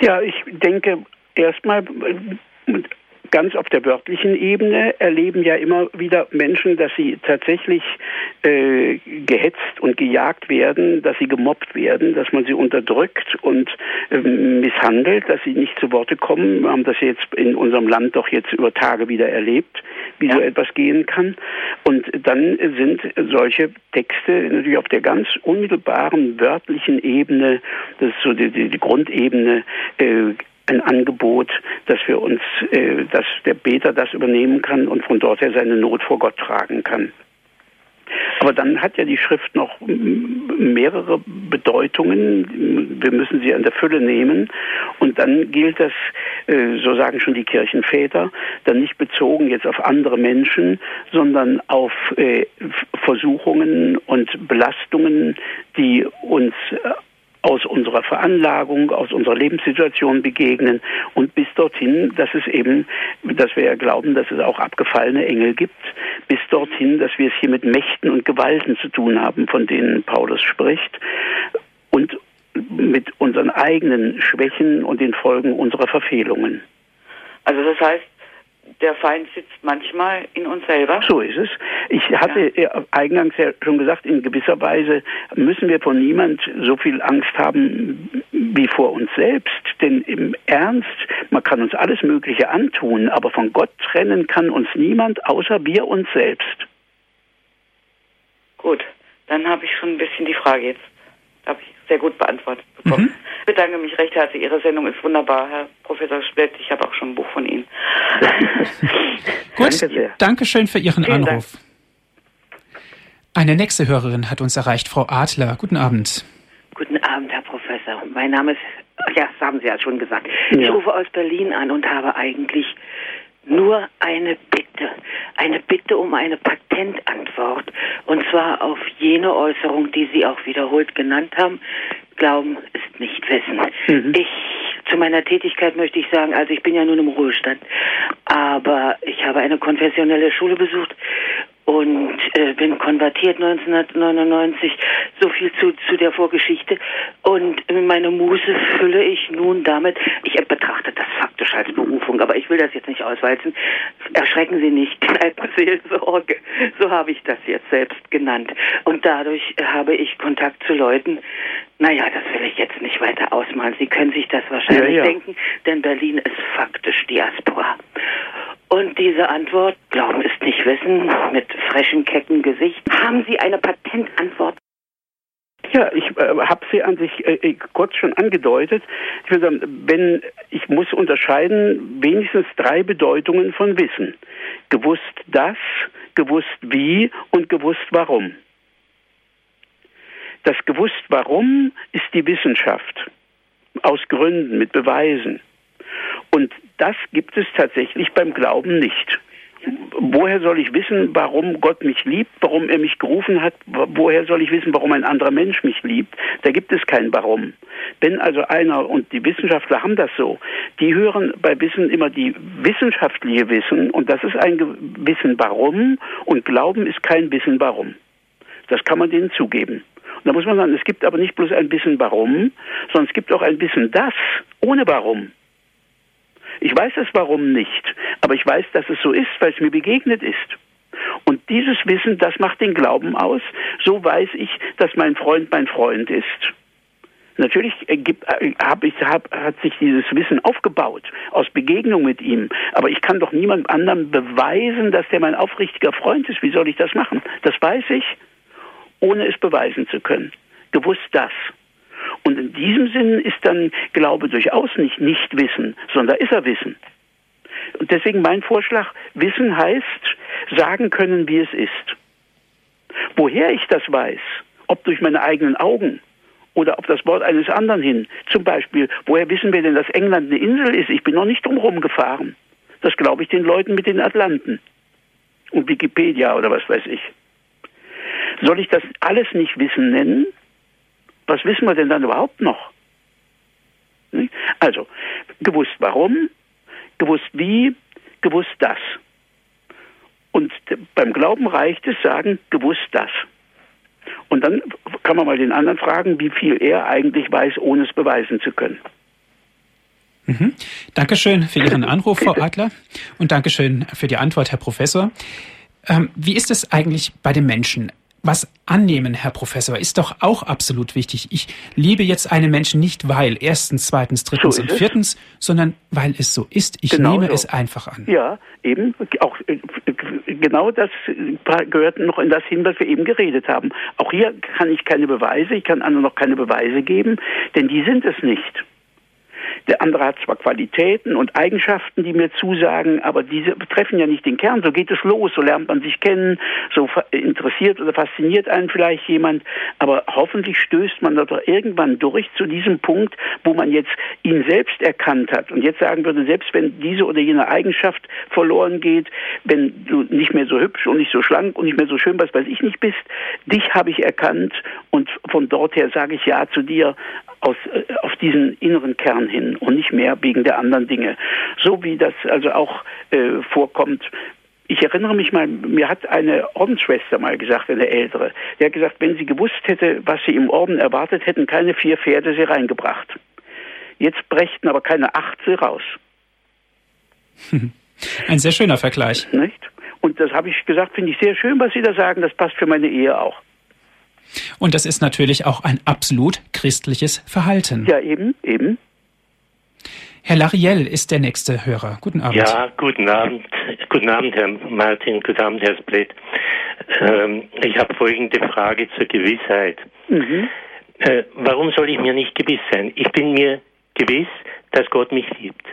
Ja, ich denke erstmal ganz auf der wörtlichen Ebene erleben ja immer wieder Menschen, dass sie tatsächlich äh, gehetzt und gejagt werden, dass sie gemobbt werden, dass man sie unterdrückt und äh, misshandelt, dass sie nicht zu Worte kommen. Wir haben das jetzt in unserem Land doch jetzt über Tage wieder erlebt, wie ja. so etwas gehen kann. Und dann sind solche Texte natürlich auf der ganz unmittelbaren wörtlichen Ebene, das ist so die, die, die Grundebene, äh, ein Angebot, dass wir uns, äh, dass der Beter das übernehmen kann und von dort her seine Not vor Gott tragen kann. Aber dann hat ja die Schrift noch mehrere Bedeutungen. Wir müssen sie an der Fülle nehmen. Und dann gilt das, äh, so sagen schon die Kirchenväter, dann nicht bezogen jetzt auf andere Menschen, sondern auf äh, Versuchungen und Belastungen, die uns äh, aus unserer Veranlagung, aus unserer Lebenssituation begegnen und bis dorthin, dass es eben, dass wir ja glauben, dass es auch abgefallene Engel gibt, bis dorthin, dass wir es hier mit Mächten und Gewalten zu tun haben, von denen Paulus spricht und mit unseren eigenen Schwächen und den Folgen unserer Verfehlungen. Also das heißt, der Feind sitzt manchmal in uns selber. So ist es. Ich hatte ja. eingangs ja schon gesagt, in gewisser Weise müssen wir von niemand so viel Angst haben wie vor uns selbst. Denn im Ernst, man kann uns alles Mögliche antun, aber von Gott trennen kann uns niemand außer wir uns selbst. Gut, dann habe ich schon ein bisschen die Frage jetzt. Habe ich sehr gut beantwortet bekommen. Mhm. Ich bedanke mich recht herzlich. Ihre Sendung ist wunderbar, Herr Professor Splett. Ich habe auch schon ein Buch von Ihnen. Gut, danke, danke schön für Ihren Vielen Anruf. Dank. Eine nächste Hörerin hat uns erreicht, Frau Adler. Guten Abend. Guten Abend, Herr Professor. Mein Name ist, ja, das haben Sie ja schon gesagt. Ja. Ich rufe aus Berlin an und habe eigentlich nur eine Bitte. Eine Bitte um eine Patentantwort. Und zwar auf jene Äußerung, die Sie auch wiederholt genannt haben. Glauben ist nicht Wissen. Mhm. Ich zu meiner Tätigkeit möchte ich sagen, also ich bin ja nun im Ruhestand, aber ich habe eine konfessionelle Schule besucht und äh, bin konvertiert 1999. So viel zu, zu der Vorgeschichte. Und meine Muse fülle ich nun damit, ich betrachte das faktisch als Berufung, aber ich will das jetzt nicht auswalzen. Erschrecken Sie nicht, Kneipenseelsorge, so habe ich das jetzt selbst genannt. Und dadurch habe ich Kontakt zu Leuten, naja, das will ich jetzt nicht weiter ausmalen. Sie können sich das wahrscheinlich ja, ja. denken, denn Berlin ist faktisch Diaspora. Und diese Antwort, Glauben ist nicht Wissen, mit frechen, kecken Gesicht. Haben Sie eine Patentantwort? Ja, ich äh, habe sie an sich äh, äh, kurz schon angedeutet. Ich würde sagen, wenn ich muss unterscheiden wenigstens drei Bedeutungen von Wissen: gewusst das, gewusst wie und gewusst warum. Das gewusst warum ist die Wissenschaft aus Gründen mit Beweisen. Und das gibt es tatsächlich beim Glauben nicht. Woher soll ich wissen, warum Gott mich liebt, warum er mich gerufen hat? Woher soll ich wissen, warum ein anderer Mensch mich liebt? Da gibt es kein Warum. Wenn also einer, und die Wissenschaftler haben das so, die hören bei Wissen immer die wissenschaftliche Wissen, und das ist ein Wissen Warum, und Glauben ist kein Wissen Warum. Das kann man denen zugeben. Und da muss man sagen, es gibt aber nicht bloß ein Wissen Warum, sondern es gibt auch ein Wissen Das ohne Warum. Ich weiß es warum nicht, aber ich weiß, dass es so ist, weil es mir begegnet ist. Und dieses Wissen, das macht den Glauben aus. So weiß ich, dass mein Freund mein Freund ist. Natürlich gibt, hab ich, hab, hat sich dieses Wissen aufgebaut aus Begegnung mit ihm. Aber ich kann doch niemand anderem beweisen, dass der mein aufrichtiger Freund ist. Wie soll ich das machen? Das weiß ich, ohne es beweisen zu können. Gewusst das. Und in diesem Sinn ist dann Glaube durchaus nicht Nichtwissen, sondern ist er Wissen. Und deswegen mein Vorschlag, Wissen heißt, sagen können, wie es ist. Woher ich das weiß, ob durch meine eigenen Augen oder auf das Wort eines anderen hin, zum Beispiel, woher wissen wir denn, dass England eine Insel ist? Ich bin noch nicht drumherum gefahren. Das glaube ich den Leuten mit den Atlanten und Wikipedia oder was weiß ich. Soll ich das alles nicht Wissen nennen? Was wissen wir denn dann überhaupt noch? Also, gewusst warum, gewusst wie, gewusst das. Und beim Glauben reicht es sagen, gewusst das. Und dann kann man mal den anderen fragen, wie viel er eigentlich weiß, ohne es beweisen zu können. Mhm. Dankeschön für Ihren Anruf, Frau Adler. Und Dankeschön für die Antwort, Herr Professor. Ähm, wie ist es eigentlich bei den Menschen? Was annehmen, Herr Professor, ist doch auch absolut wichtig. Ich liebe jetzt einen Menschen nicht, weil erstens, zweitens, drittens so und viertens, sondern weil es so ist. Ich genau nehme so. es einfach an. Ja, eben. Auch äh, genau das gehört noch in das hin, was wir eben geredet haben. Auch hier kann ich keine Beweise, ich kann anderen noch keine Beweise geben, denn die sind es nicht. Der andere hat zwar Qualitäten und Eigenschaften, die mir zusagen, aber diese betreffen ja nicht den Kern. So geht es los, so lernt man sich kennen, so interessiert oder fasziniert einen vielleicht jemand, aber hoffentlich stößt man da doch irgendwann durch zu diesem Punkt, wo man jetzt ihn selbst erkannt hat und jetzt sagen würde, selbst wenn diese oder jene Eigenschaft verloren geht, wenn du nicht mehr so hübsch und nicht so schlank und nicht mehr so schön, was weiß ich nicht bist, dich habe ich erkannt und von dort her sage ich ja zu dir, aus, äh, auf diesen inneren Kern hin und nicht mehr wegen der anderen Dinge. So wie das also auch äh, vorkommt ich erinnere mich mal, mir hat eine Ordensschwester mal gesagt, eine ältere, die hat gesagt, wenn sie gewusst hätte, was sie im Orden erwartet, hätten keine vier Pferde sie reingebracht. Jetzt brächten aber keine acht sie raus. Ein sehr schöner Vergleich. Nicht? Und das habe ich gesagt, finde ich sehr schön, was Sie da sagen, das passt für meine Ehe auch. Und das ist natürlich auch ein absolut christliches Verhalten. Ja, eben, eben. Herr Lariel ist der nächste Hörer. Guten Abend. Ja, guten Abend. Guten Abend, Herr Martin. Guten Abend, Herr Split. Ähm, ich habe folgende Frage zur Gewissheit. Mhm. Äh, warum soll ich mir nicht gewiss sein? Ich bin mir gewiss, dass Gott mich liebt.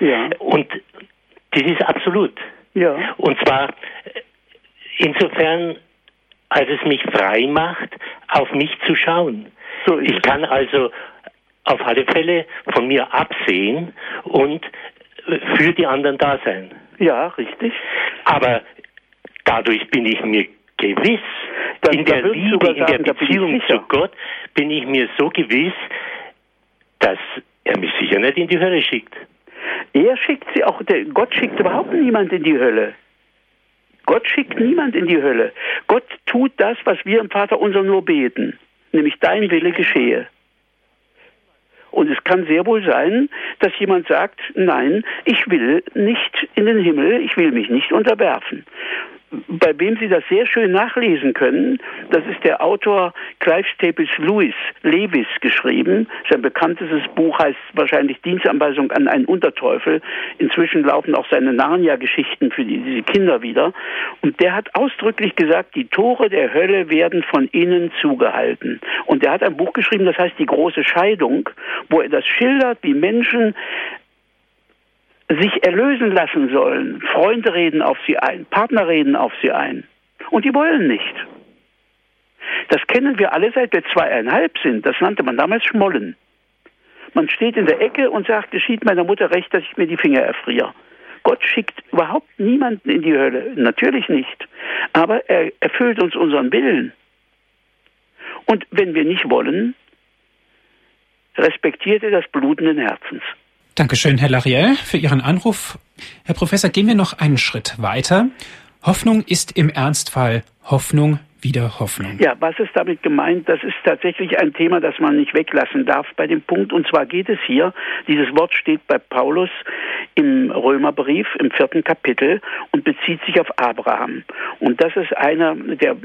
Ja. Und das ist absolut. Ja. Und zwar äh, insofern, als es mich frei macht, auf mich zu schauen. So ich kann also auf alle Fälle von mir absehen und äh, für die anderen da sein. Ja, richtig. Aber dadurch bin ich mir gewiss, Dann, in der Liebe, in der Beziehung zu Gott, bin ich mir so gewiss, dass er mich sicher nicht in die Hölle schickt. Er schickt sie auch, Gott schickt überhaupt niemand in die Hölle. Gott schickt niemand in die Hölle. Gott tut das, was wir im Vater unser nur beten, nämlich dein Wille geschehe. Und es kann sehr wohl sein, dass jemand sagt, nein, ich will nicht in den Himmel, ich will mich nicht unterwerfen bei wem Sie das sehr schön nachlesen können, das ist der Autor Clive Staples Lewis, Lewis geschrieben. Sein bekanntestes Buch heißt wahrscheinlich Dienstanweisung an einen Unterteufel. Inzwischen laufen auch seine Narnia-Geschichten für die, diese Kinder wieder. Und der hat ausdrücklich gesagt, die Tore der Hölle werden von innen zugehalten. Und er hat ein Buch geschrieben, das heißt Die große Scheidung, wo er das schildert, wie Menschen sich erlösen lassen sollen. Freunde reden auf sie ein, Partner reden auf sie ein. Und die wollen nicht. Das kennen wir alle seit wir zweieinhalb sind. Das nannte man damals Schmollen. Man steht in der Ecke und sagt, geschieht meiner Mutter recht, dass ich mir die Finger erfriere. Gott schickt überhaupt niemanden in die Hölle. Natürlich nicht. Aber er erfüllt uns unseren Willen. Und wenn wir nicht wollen, respektiert er das blutenden Herzens. Dankeschön, Herr Lariel, für Ihren Anruf. Herr Professor, gehen wir noch einen Schritt weiter. Hoffnung ist im Ernstfall Hoffnung wieder Hoffnung. Ja, was ist damit gemeint? Das ist tatsächlich ein Thema, das man nicht weglassen darf bei dem Punkt. Und zwar geht es hier, dieses Wort steht bei Paulus im Römerbrief im vierten Kapitel und bezieht sich auf Abraham. Und das ist einer der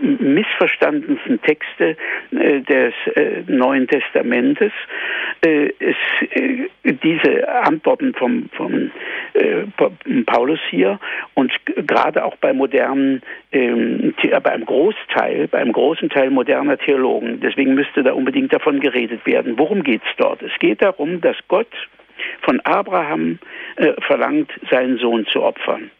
missverstandensten Texte äh, des äh, Neuen Testamentes. Äh, es, diese Antworten vom, vom Paulus hier und gerade auch bei modernen, ähm, bei einem Großteil, bei einem großen Teil moderner Theologen. Deswegen müsste da unbedingt davon geredet werden. Worum geht es dort? Es geht darum, dass Gott von Abraham äh, verlangt, seinen Sohn zu opfern.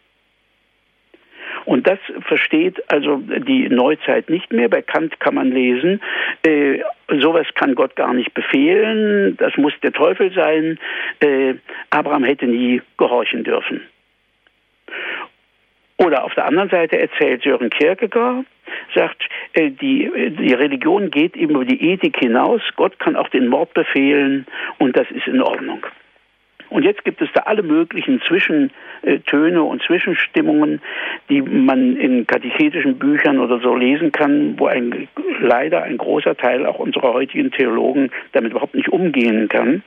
Und das versteht also die Neuzeit nicht mehr. Bei Kant kann man lesen, äh, sowas kann Gott gar nicht befehlen, das muss der Teufel sein. Äh, Abraham hätte nie gehorchen dürfen. Oder auf der anderen Seite erzählt Sören Kierkegaard, sagt, äh, die, die Religion geht über die Ethik hinaus. Gott kann auch den Mord befehlen und das ist in Ordnung. Und jetzt gibt es da alle möglichen Zwischentöne und Zwischenstimmungen, die man in katechetischen Büchern oder so lesen kann, wo ein, leider ein großer Teil auch unserer heutigen Theologen damit überhaupt nicht umgehen kann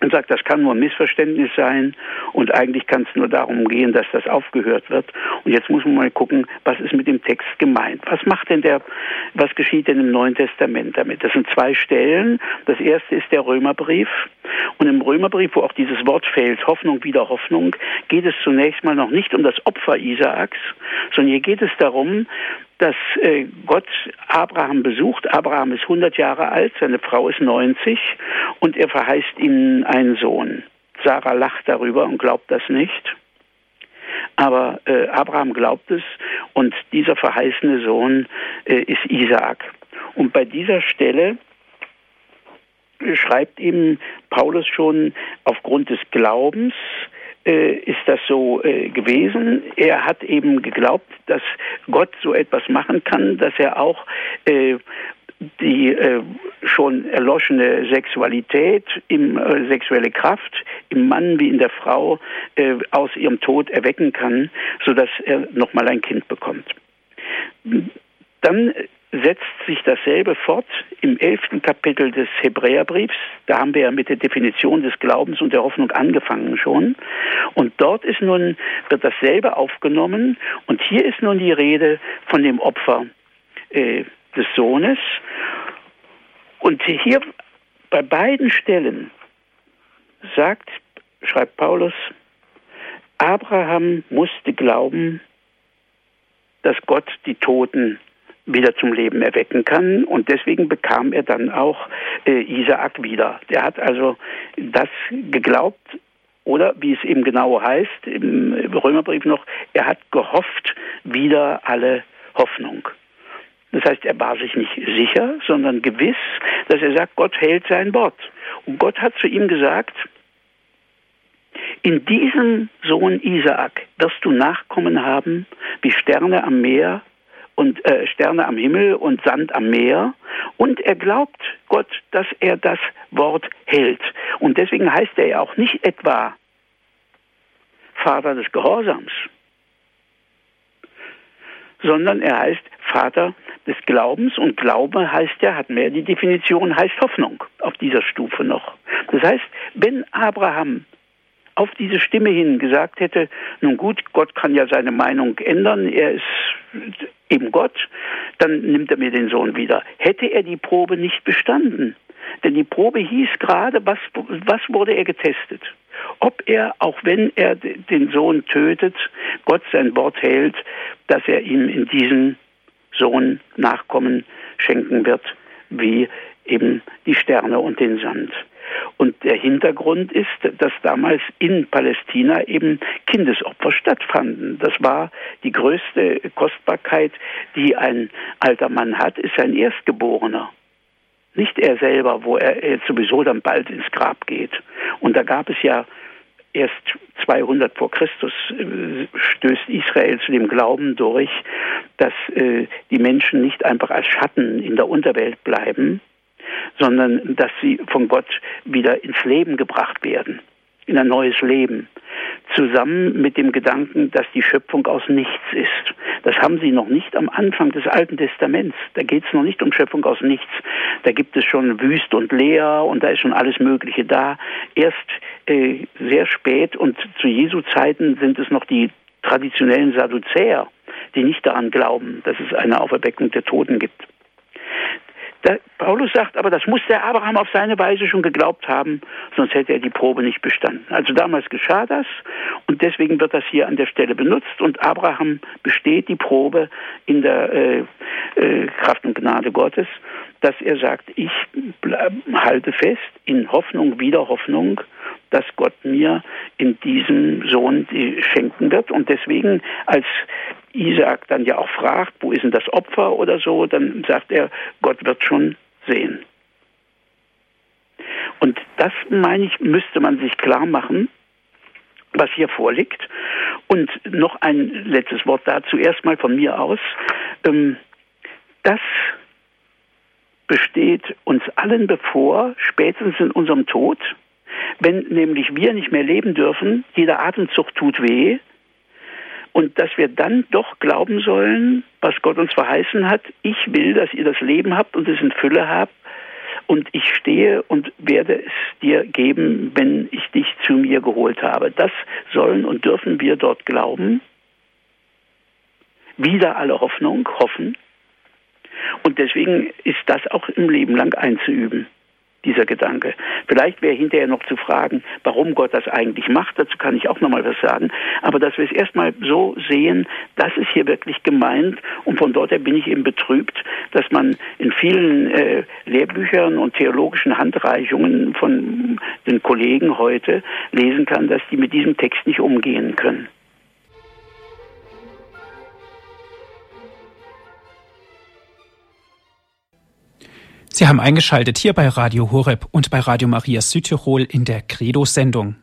und sagt, das kann nur ein Missverständnis sein und eigentlich kann es nur darum gehen, dass das aufgehört wird. Und jetzt muss man mal gucken, was ist mit dem Text gemeint? Was macht denn der, was geschieht denn im Neuen Testament damit? Das sind zwei Stellen. Das erste ist der Römerbrief. Und im Römerbrief, wo auch dieses Wort fällt, Hoffnung wieder Hoffnung, geht es zunächst mal noch nicht um das Opfer Isaaks, sondern hier geht es darum, dass äh, Gott Abraham besucht. Abraham ist 100 Jahre alt, seine Frau ist 90 und er verheißt ihnen einen Sohn. Sarah lacht darüber und glaubt das nicht. Aber äh, Abraham glaubt es und dieser verheißene Sohn äh, ist Isaak. Und bei dieser Stelle schreibt ihm Paulus schon aufgrund des Glaubens, äh, ist das so äh, gewesen. Er hat eben geglaubt, dass Gott so etwas machen kann, dass er auch äh, die äh, schon erloschene Sexualität, im, äh, sexuelle Kraft im Mann wie in der Frau äh, aus ihrem Tod erwecken kann, sodass er nochmal ein Kind bekommt. Dann setzt sich dasselbe fort im elften Kapitel des Hebräerbriefs. Da haben wir ja mit der Definition des Glaubens und der Hoffnung angefangen schon. Und dort ist nun, wird dasselbe aufgenommen. Und hier ist nun die Rede von dem Opfer äh, des Sohnes. Und hier bei beiden Stellen sagt, schreibt Paulus, Abraham musste glauben, dass Gott die Toten wieder zum Leben erwecken kann. Und deswegen bekam er dann auch äh, Isaak wieder. Der hat also das geglaubt, oder wie es eben genau heißt im Römerbrief noch, er hat gehofft wieder alle Hoffnung. Das heißt, er war sich nicht sicher, sondern gewiss, dass er sagt, Gott hält sein Wort. Und Gott hat zu ihm gesagt, in diesem Sohn Isaak wirst du Nachkommen haben wie Sterne am Meer und äh, Sterne am Himmel und Sand am Meer. Und er glaubt Gott, dass er das Wort hält. Und deswegen heißt er ja auch nicht etwa Vater des Gehorsams, sondern er heißt Vater des Glaubens und Glaube heißt ja, hat mehr die Definition, heißt Hoffnung auf dieser Stufe noch. Das heißt, wenn Abraham auf diese Stimme hin gesagt hätte, nun gut, Gott kann ja seine Meinung ändern, er ist eben Gott, dann nimmt er mir den Sohn wieder. Hätte er die Probe nicht bestanden, denn die Probe hieß gerade, was, was wurde er getestet? Ob er, auch wenn er den Sohn tötet, Gott sein Wort hält, dass er ihm in diesen Sohn Nachkommen schenken wird, wie eben die Sterne und den Sand. Und der Hintergrund ist, dass damals in Palästina eben Kindesopfer stattfanden. Das war die größte Kostbarkeit, die ein alter Mann hat, ist sein Erstgeborener. Nicht er selber, wo er sowieso dann bald ins Grab geht. Und da gab es ja erst 200 vor Christus äh, stößt Israel zu dem Glauben durch, dass äh, die Menschen nicht einfach als Schatten in der Unterwelt bleiben, sondern dass sie von Gott wieder ins Leben gebracht werden, in ein neues Leben, zusammen mit dem Gedanken, dass die Schöpfung aus nichts ist. Das haben sie noch nicht am Anfang des Alten Testaments. Da geht es noch nicht um Schöpfung aus nichts. Da gibt es schon Wüst und Leer und da ist schon alles Mögliche da. Erst äh, sehr spät und zu Jesu Zeiten sind es noch die traditionellen Sadduzäer, die nicht daran glauben, dass es eine Auferweckung der Toten gibt. Der Paulus sagt aber, das muss der Abraham auf seine Weise schon geglaubt haben, sonst hätte er die Probe nicht bestanden. Also damals geschah das und deswegen wird das hier an der Stelle benutzt und Abraham besteht die Probe in der äh, äh, Kraft und Gnade Gottes, dass er sagt, ich halte fest in Hoffnung, wieder Hoffnung, dass Gott mir in diesem Sohn schenken wird. Und deswegen, als Isaac dann ja auch fragt, wo ist denn das Opfer oder so, dann sagt er, Gott wird schon sehen. Und das, meine ich, müsste man sich klar machen, was hier vorliegt. Und noch ein letztes Wort dazu, erstmal von mir aus. Ähm, das besteht uns allen bevor, spätestens in unserem Tod, wenn nämlich wir nicht mehr leben dürfen, jeder Atemzug tut weh, und dass wir dann doch glauben sollen, was Gott uns verheißen hat, ich will, dass ihr das Leben habt und es in Fülle habt, und ich stehe und werde es dir geben, wenn ich dich zu mir geholt habe. Das sollen und dürfen wir dort glauben. Wieder alle Hoffnung, hoffen. Und deswegen ist das auch im Leben lang einzuüben dieser Gedanke. Vielleicht wäre hinterher noch zu fragen, warum Gott das eigentlich macht. Dazu kann ich auch noch mal was sagen. Aber dass wir es erstmal so sehen, das ist hier wirklich gemeint. Und von dort her bin ich eben betrübt, dass man in vielen äh, Lehrbüchern und theologischen Handreichungen von den Kollegen heute lesen kann, dass die mit diesem Text nicht umgehen können. Sie haben eingeschaltet hier bei Radio Horeb und bei Radio Maria Südtirol in der Credo-Sendung.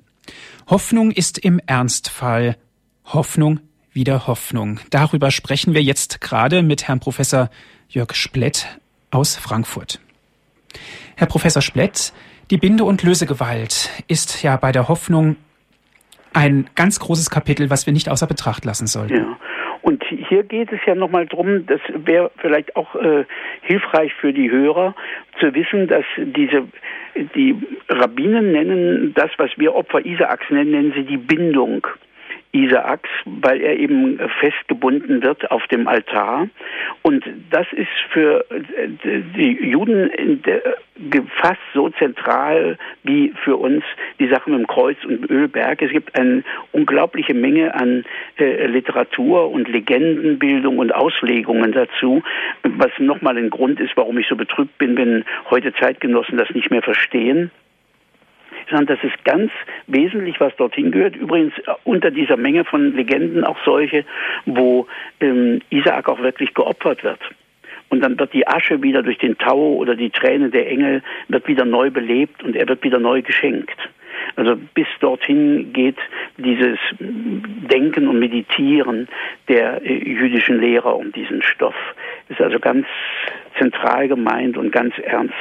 Hoffnung ist im Ernstfall Hoffnung wieder Hoffnung. Darüber sprechen wir jetzt gerade mit Herrn Professor Jörg Splett aus Frankfurt. Herr Professor Splett, die Binde- und Lösegewalt ist ja bei der Hoffnung ein ganz großes Kapitel, was wir nicht außer Betracht lassen sollten. Ja. Und hier geht es ja nochmal drum, das wäre vielleicht auch äh, hilfreich für die Hörer zu wissen, dass diese, die Rabbinen nennen das, was wir Opfer Isaaks nennen, nennen sie die Bindung. Isaaks, weil er eben festgebunden wird auf dem Altar. Und das ist für die Juden fast so zentral wie für uns die Sache mit dem Kreuz und dem Ölberg. Es gibt eine unglaubliche Menge an äh, Literatur und Legendenbildung und Auslegungen dazu, was nochmal ein Grund ist, warum ich so betrübt bin, wenn heute Zeitgenossen das nicht mehr verstehen sondern das ist ganz wesentlich, was dorthin gehört. Übrigens äh, unter dieser Menge von Legenden auch solche, wo ähm, Isaak auch wirklich geopfert wird. Und dann wird die Asche wieder durch den Tau oder die Tränen der Engel wird wieder neu belebt und er wird wieder neu geschenkt. Also bis dorthin geht dieses Denken und Meditieren der äh, jüdischen Lehrer um diesen Stoff. Ist also ganz zentral gemeint und ganz ernst.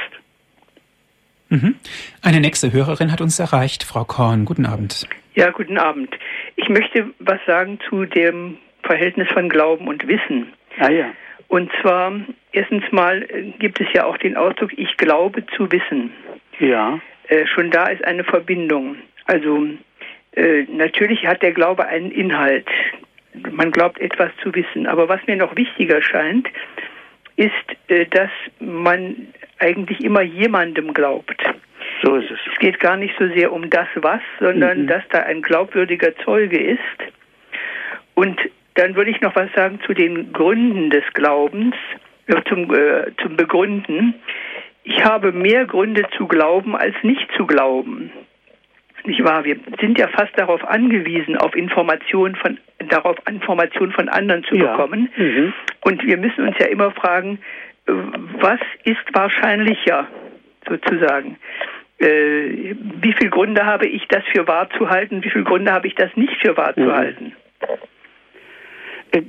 Mhm. Eine nächste Hörerin hat uns erreicht, Frau Korn. Guten Abend. Ja, guten Abend. Ich möchte was sagen zu dem Verhältnis von Glauben und Wissen. Ah ja. Und zwar, erstens mal äh, gibt es ja auch den Ausdruck, ich glaube zu wissen. Ja. Äh, schon da ist eine Verbindung. Also äh, natürlich hat der Glaube einen Inhalt. Man glaubt etwas zu wissen. Aber was mir noch wichtiger scheint, ist, äh, dass man eigentlich immer jemandem glaubt. So ist es. Es geht gar nicht so sehr um das Was, sondern mhm. dass da ein glaubwürdiger Zeuge ist. Und dann würde ich noch was sagen zu den Gründen des Glaubens, äh, zum, äh, zum Begründen. Ich habe mehr Gründe zu glauben als nicht zu glauben. Nicht wahr? Wir sind ja fast darauf angewiesen, auf Informationen von, darauf Informationen von anderen zu ja. bekommen. Mhm. Und wir müssen uns ja immer fragen, was ist wahrscheinlicher, sozusagen? Äh, wie viele Gründe habe ich, das für wahr zu halten? Wie viele Gründe habe ich, das nicht für wahr zu mhm. halten? Äh,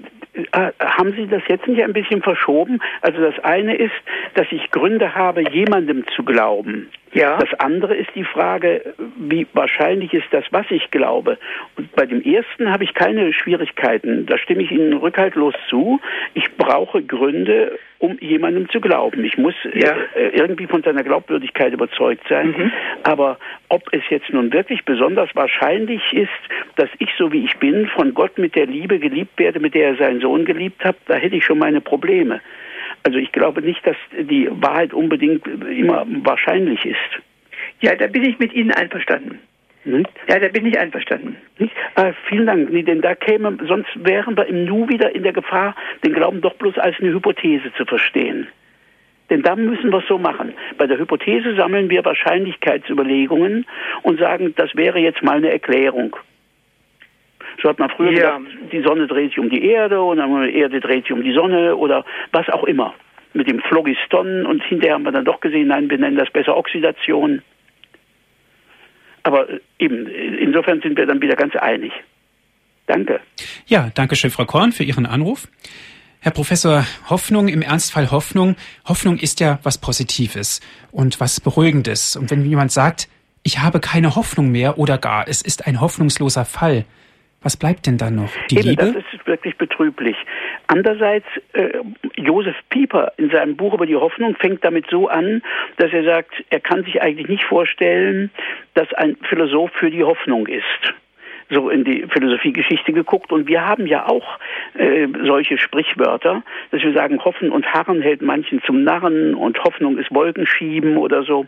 äh, haben Sie das jetzt nicht ein bisschen verschoben? Also das eine ist, dass ich Gründe habe, jemandem zu glauben. Ja. Das andere ist die Frage, wie wahrscheinlich ist das, was ich glaube. Und bei dem ersten habe ich keine Schwierigkeiten. Da stimme ich Ihnen rückhaltlos zu. Ich brauche Gründe, um jemandem zu glauben. Ich muss ja. Äh, irgendwie von seiner Glaubwürdigkeit überzeugt sein. Mhm. Aber ob es jetzt nun wirklich besonders wahrscheinlich ist, dass ich so wie ich bin von Gott mit der Liebe geliebt werde, mit der er seinen Sohn geliebt hat, da hätte ich schon meine Probleme. Also ich glaube nicht, dass die Wahrheit unbedingt immer wahrscheinlich ist. Ja, da bin ich mit Ihnen einverstanden. Nicht? Ja, da bin ich einverstanden. Nicht? Ah, vielen Dank. Nee, denn da käme, sonst wären wir im Nu wieder in der Gefahr, den Glauben doch bloß als eine Hypothese zu verstehen. Denn da müssen wir es so machen. Bei der Hypothese sammeln wir Wahrscheinlichkeitsüberlegungen und sagen, das wäre jetzt mal eine Erklärung. So hat man früher ja. gesagt, die Sonne dreht sich um die Erde und dann die Erde dreht sich um die Sonne oder was auch immer. Mit dem Phlogiston und hinterher haben wir dann doch gesehen, nein, wir nennen das besser Oxidation. Aber äh, eben, insofern sind wir dann wieder ganz einig. Danke. Ja, danke schön, Frau Korn, für Ihren Anruf. Herr Professor, Hoffnung, im Ernstfall Hoffnung. Hoffnung ist ja was Positives und was Beruhigendes. Und wenn jemand sagt, ich habe keine Hoffnung mehr oder gar, es ist ein hoffnungsloser Fall, was bleibt denn dann noch? Die Eben, Liebe? Das ist wirklich betrüblich. Andererseits, äh, Josef Pieper in seinem Buch über die Hoffnung fängt damit so an, dass er sagt, er kann sich eigentlich nicht vorstellen, dass ein Philosoph für die Hoffnung ist so in die Philosophiegeschichte geguckt und wir haben ja auch äh, solche Sprichwörter, dass wir sagen, Hoffen und Harren hält manchen zum Narren und Hoffnung ist Wolkenschieben oder so.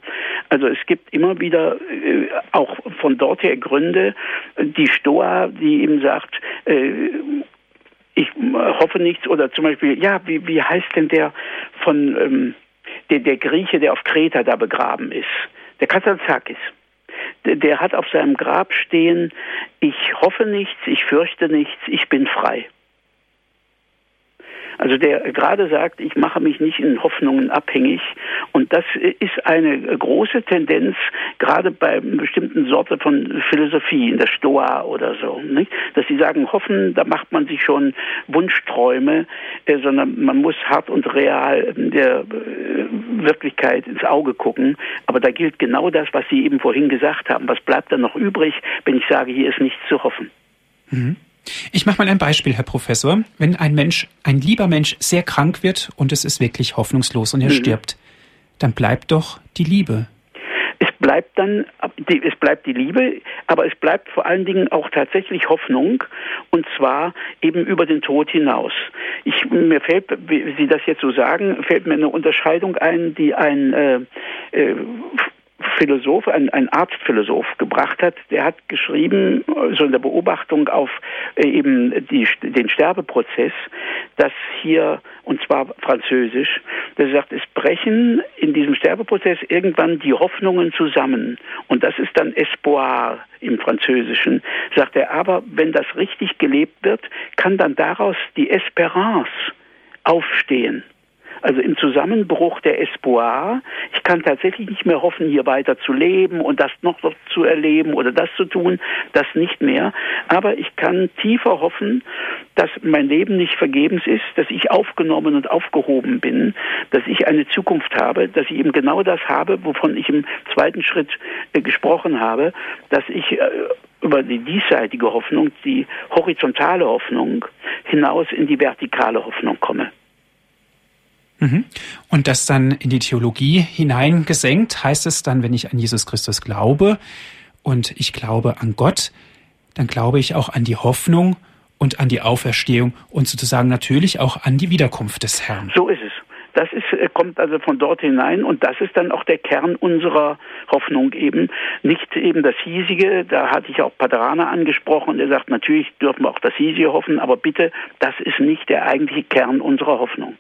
Also es gibt immer wieder äh, auch von dort her Gründe, die Stoa, die eben sagt, äh, ich hoffe nichts. Oder zum Beispiel, ja, wie, wie heißt denn der von ähm, der, der Grieche, der auf Kreta da begraben ist, der Kazantzakis der hat auf seinem Grab stehen, ich hoffe nichts, ich fürchte nichts, ich bin frei. Also der gerade sagt, ich mache mich nicht in Hoffnungen abhängig. Und das ist eine große Tendenz, gerade bei bestimmten Sorte von Philosophie, in der Stoa oder so, nicht? dass sie sagen, hoffen, da macht man sich schon Wunschträume, äh, sondern man muss hart und real der äh, Wirklichkeit ins Auge gucken. Aber da gilt genau das, was Sie eben vorhin gesagt haben. Was bleibt dann noch übrig, wenn ich sage, hier ist nichts zu hoffen? Mhm. Ich mache mal ein Beispiel, Herr Professor. Wenn ein Mensch, ein lieber Mensch, sehr krank wird und es ist wirklich hoffnungslos und er mhm. stirbt, dann bleibt doch die Liebe. Es bleibt dann, es bleibt die Liebe, aber es bleibt vor allen Dingen auch tatsächlich Hoffnung und zwar eben über den Tod hinaus. Ich, mir fällt, wie Sie das jetzt so sagen, fällt mir eine Unterscheidung ein, die ein äh, äh, Philosoph, ein, ein Arztphilosoph gebracht hat, der hat geschrieben, so in der Beobachtung auf äh, eben die, den Sterbeprozess, dass hier, und zwar französisch, der sagt, es brechen in diesem Sterbeprozess irgendwann die Hoffnungen zusammen. Und das ist dann Espoir im Französischen, sagt er. Aber wenn das richtig gelebt wird, kann dann daraus die Esperance aufstehen. Also im Zusammenbruch der Espoir, ich kann tatsächlich nicht mehr hoffen, hier weiter zu leben und das noch zu erleben oder das zu tun, das nicht mehr. Aber ich kann tiefer hoffen, dass mein Leben nicht vergebens ist, dass ich aufgenommen und aufgehoben bin, dass ich eine Zukunft habe, dass ich eben genau das habe, wovon ich im zweiten Schritt äh, gesprochen habe, dass ich äh, über die diesseitige Hoffnung, die horizontale Hoffnung hinaus in die vertikale Hoffnung komme. Mhm. Und das dann in die Theologie hineingesenkt, heißt es dann, wenn ich an Jesus Christus glaube und ich glaube an Gott, dann glaube ich auch an die Hoffnung und an die Auferstehung und sozusagen natürlich auch an die Wiederkunft des Herrn. So ist es. Das ist, äh, kommt also von dort hinein und das ist dann auch der Kern unserer Hoffnung eben. Nicht eben das hiesige, da hatte ich auch Padrana angesprochen, der sagt, natürlich dürfen wir auch das hiesige hoffen, aber bitte, das ist nicht der eigentliche Kern unserer Hoffnung.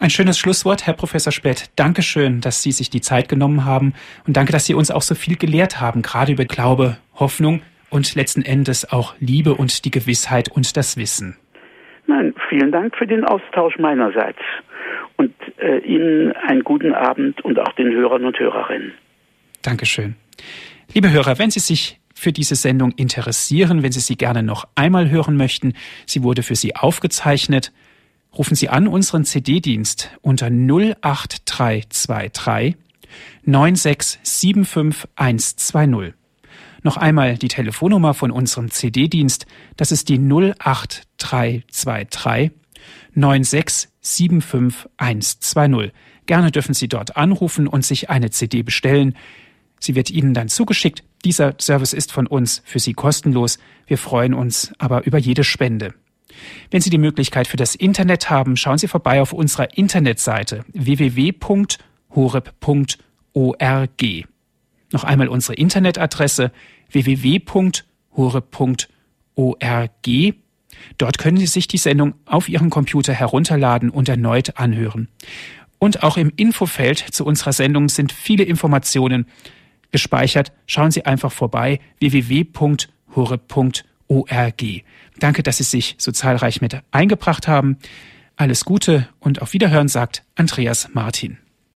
Ein schönes Schlusswort, Herr Professor Splett. Dankeschön, dass Sie sich die Zeit genommen haben und danke, dass Sie uns auch so viel gelehrt haben, gerade über Glaube, Hoffnung und letzten Endes auch Liebe und die Gewissheit und das Wissen. Nein, vielen Dank für den Austausch meinerseits und äh, Ihnen einen guten Abend und auch den Hörern und Hörerinnen. Dankeschön. Liebe Hörer, wenn Sie sich für diese Sendung interessieren, wenn Sie sie gerne noch einmal hören möchten, sie wurde für Sie aufgezeichnet rufen Sie an unseren CD-Dienst unter 08323 9675120. Noch einmal die Telefonnummer von unserem CD-Dienst, das ist die 08323 9675120. Gerne dürfen Sie dort anrufen und sich eine CD bestellen. Sie wird Ihnen dann zugeschickt. Dieser Service ist von uns für Sie kostenlos. Wir freuen uns aber über jede Spende. Wenn Sie die Möglichkeit für das Internet haben, schauen Sie vorbei auf unserer Internetseite www.horeb.org. Noch einmal unsere Internetadresse www.horeb.org. Dort können Sie sich die Sendung auf Ihrem Computer herunterladen und erneut anhören. Und auch im Infofeld zu unserer Sendung sind viele Informationen gespeichert. Schauen Sie einfach vorbei www.horeb.org. Danke, dass Sie sich so zahlreich mit eingebracht haben. Alles Gute und auf Wiederhören sagt Andreas Martin.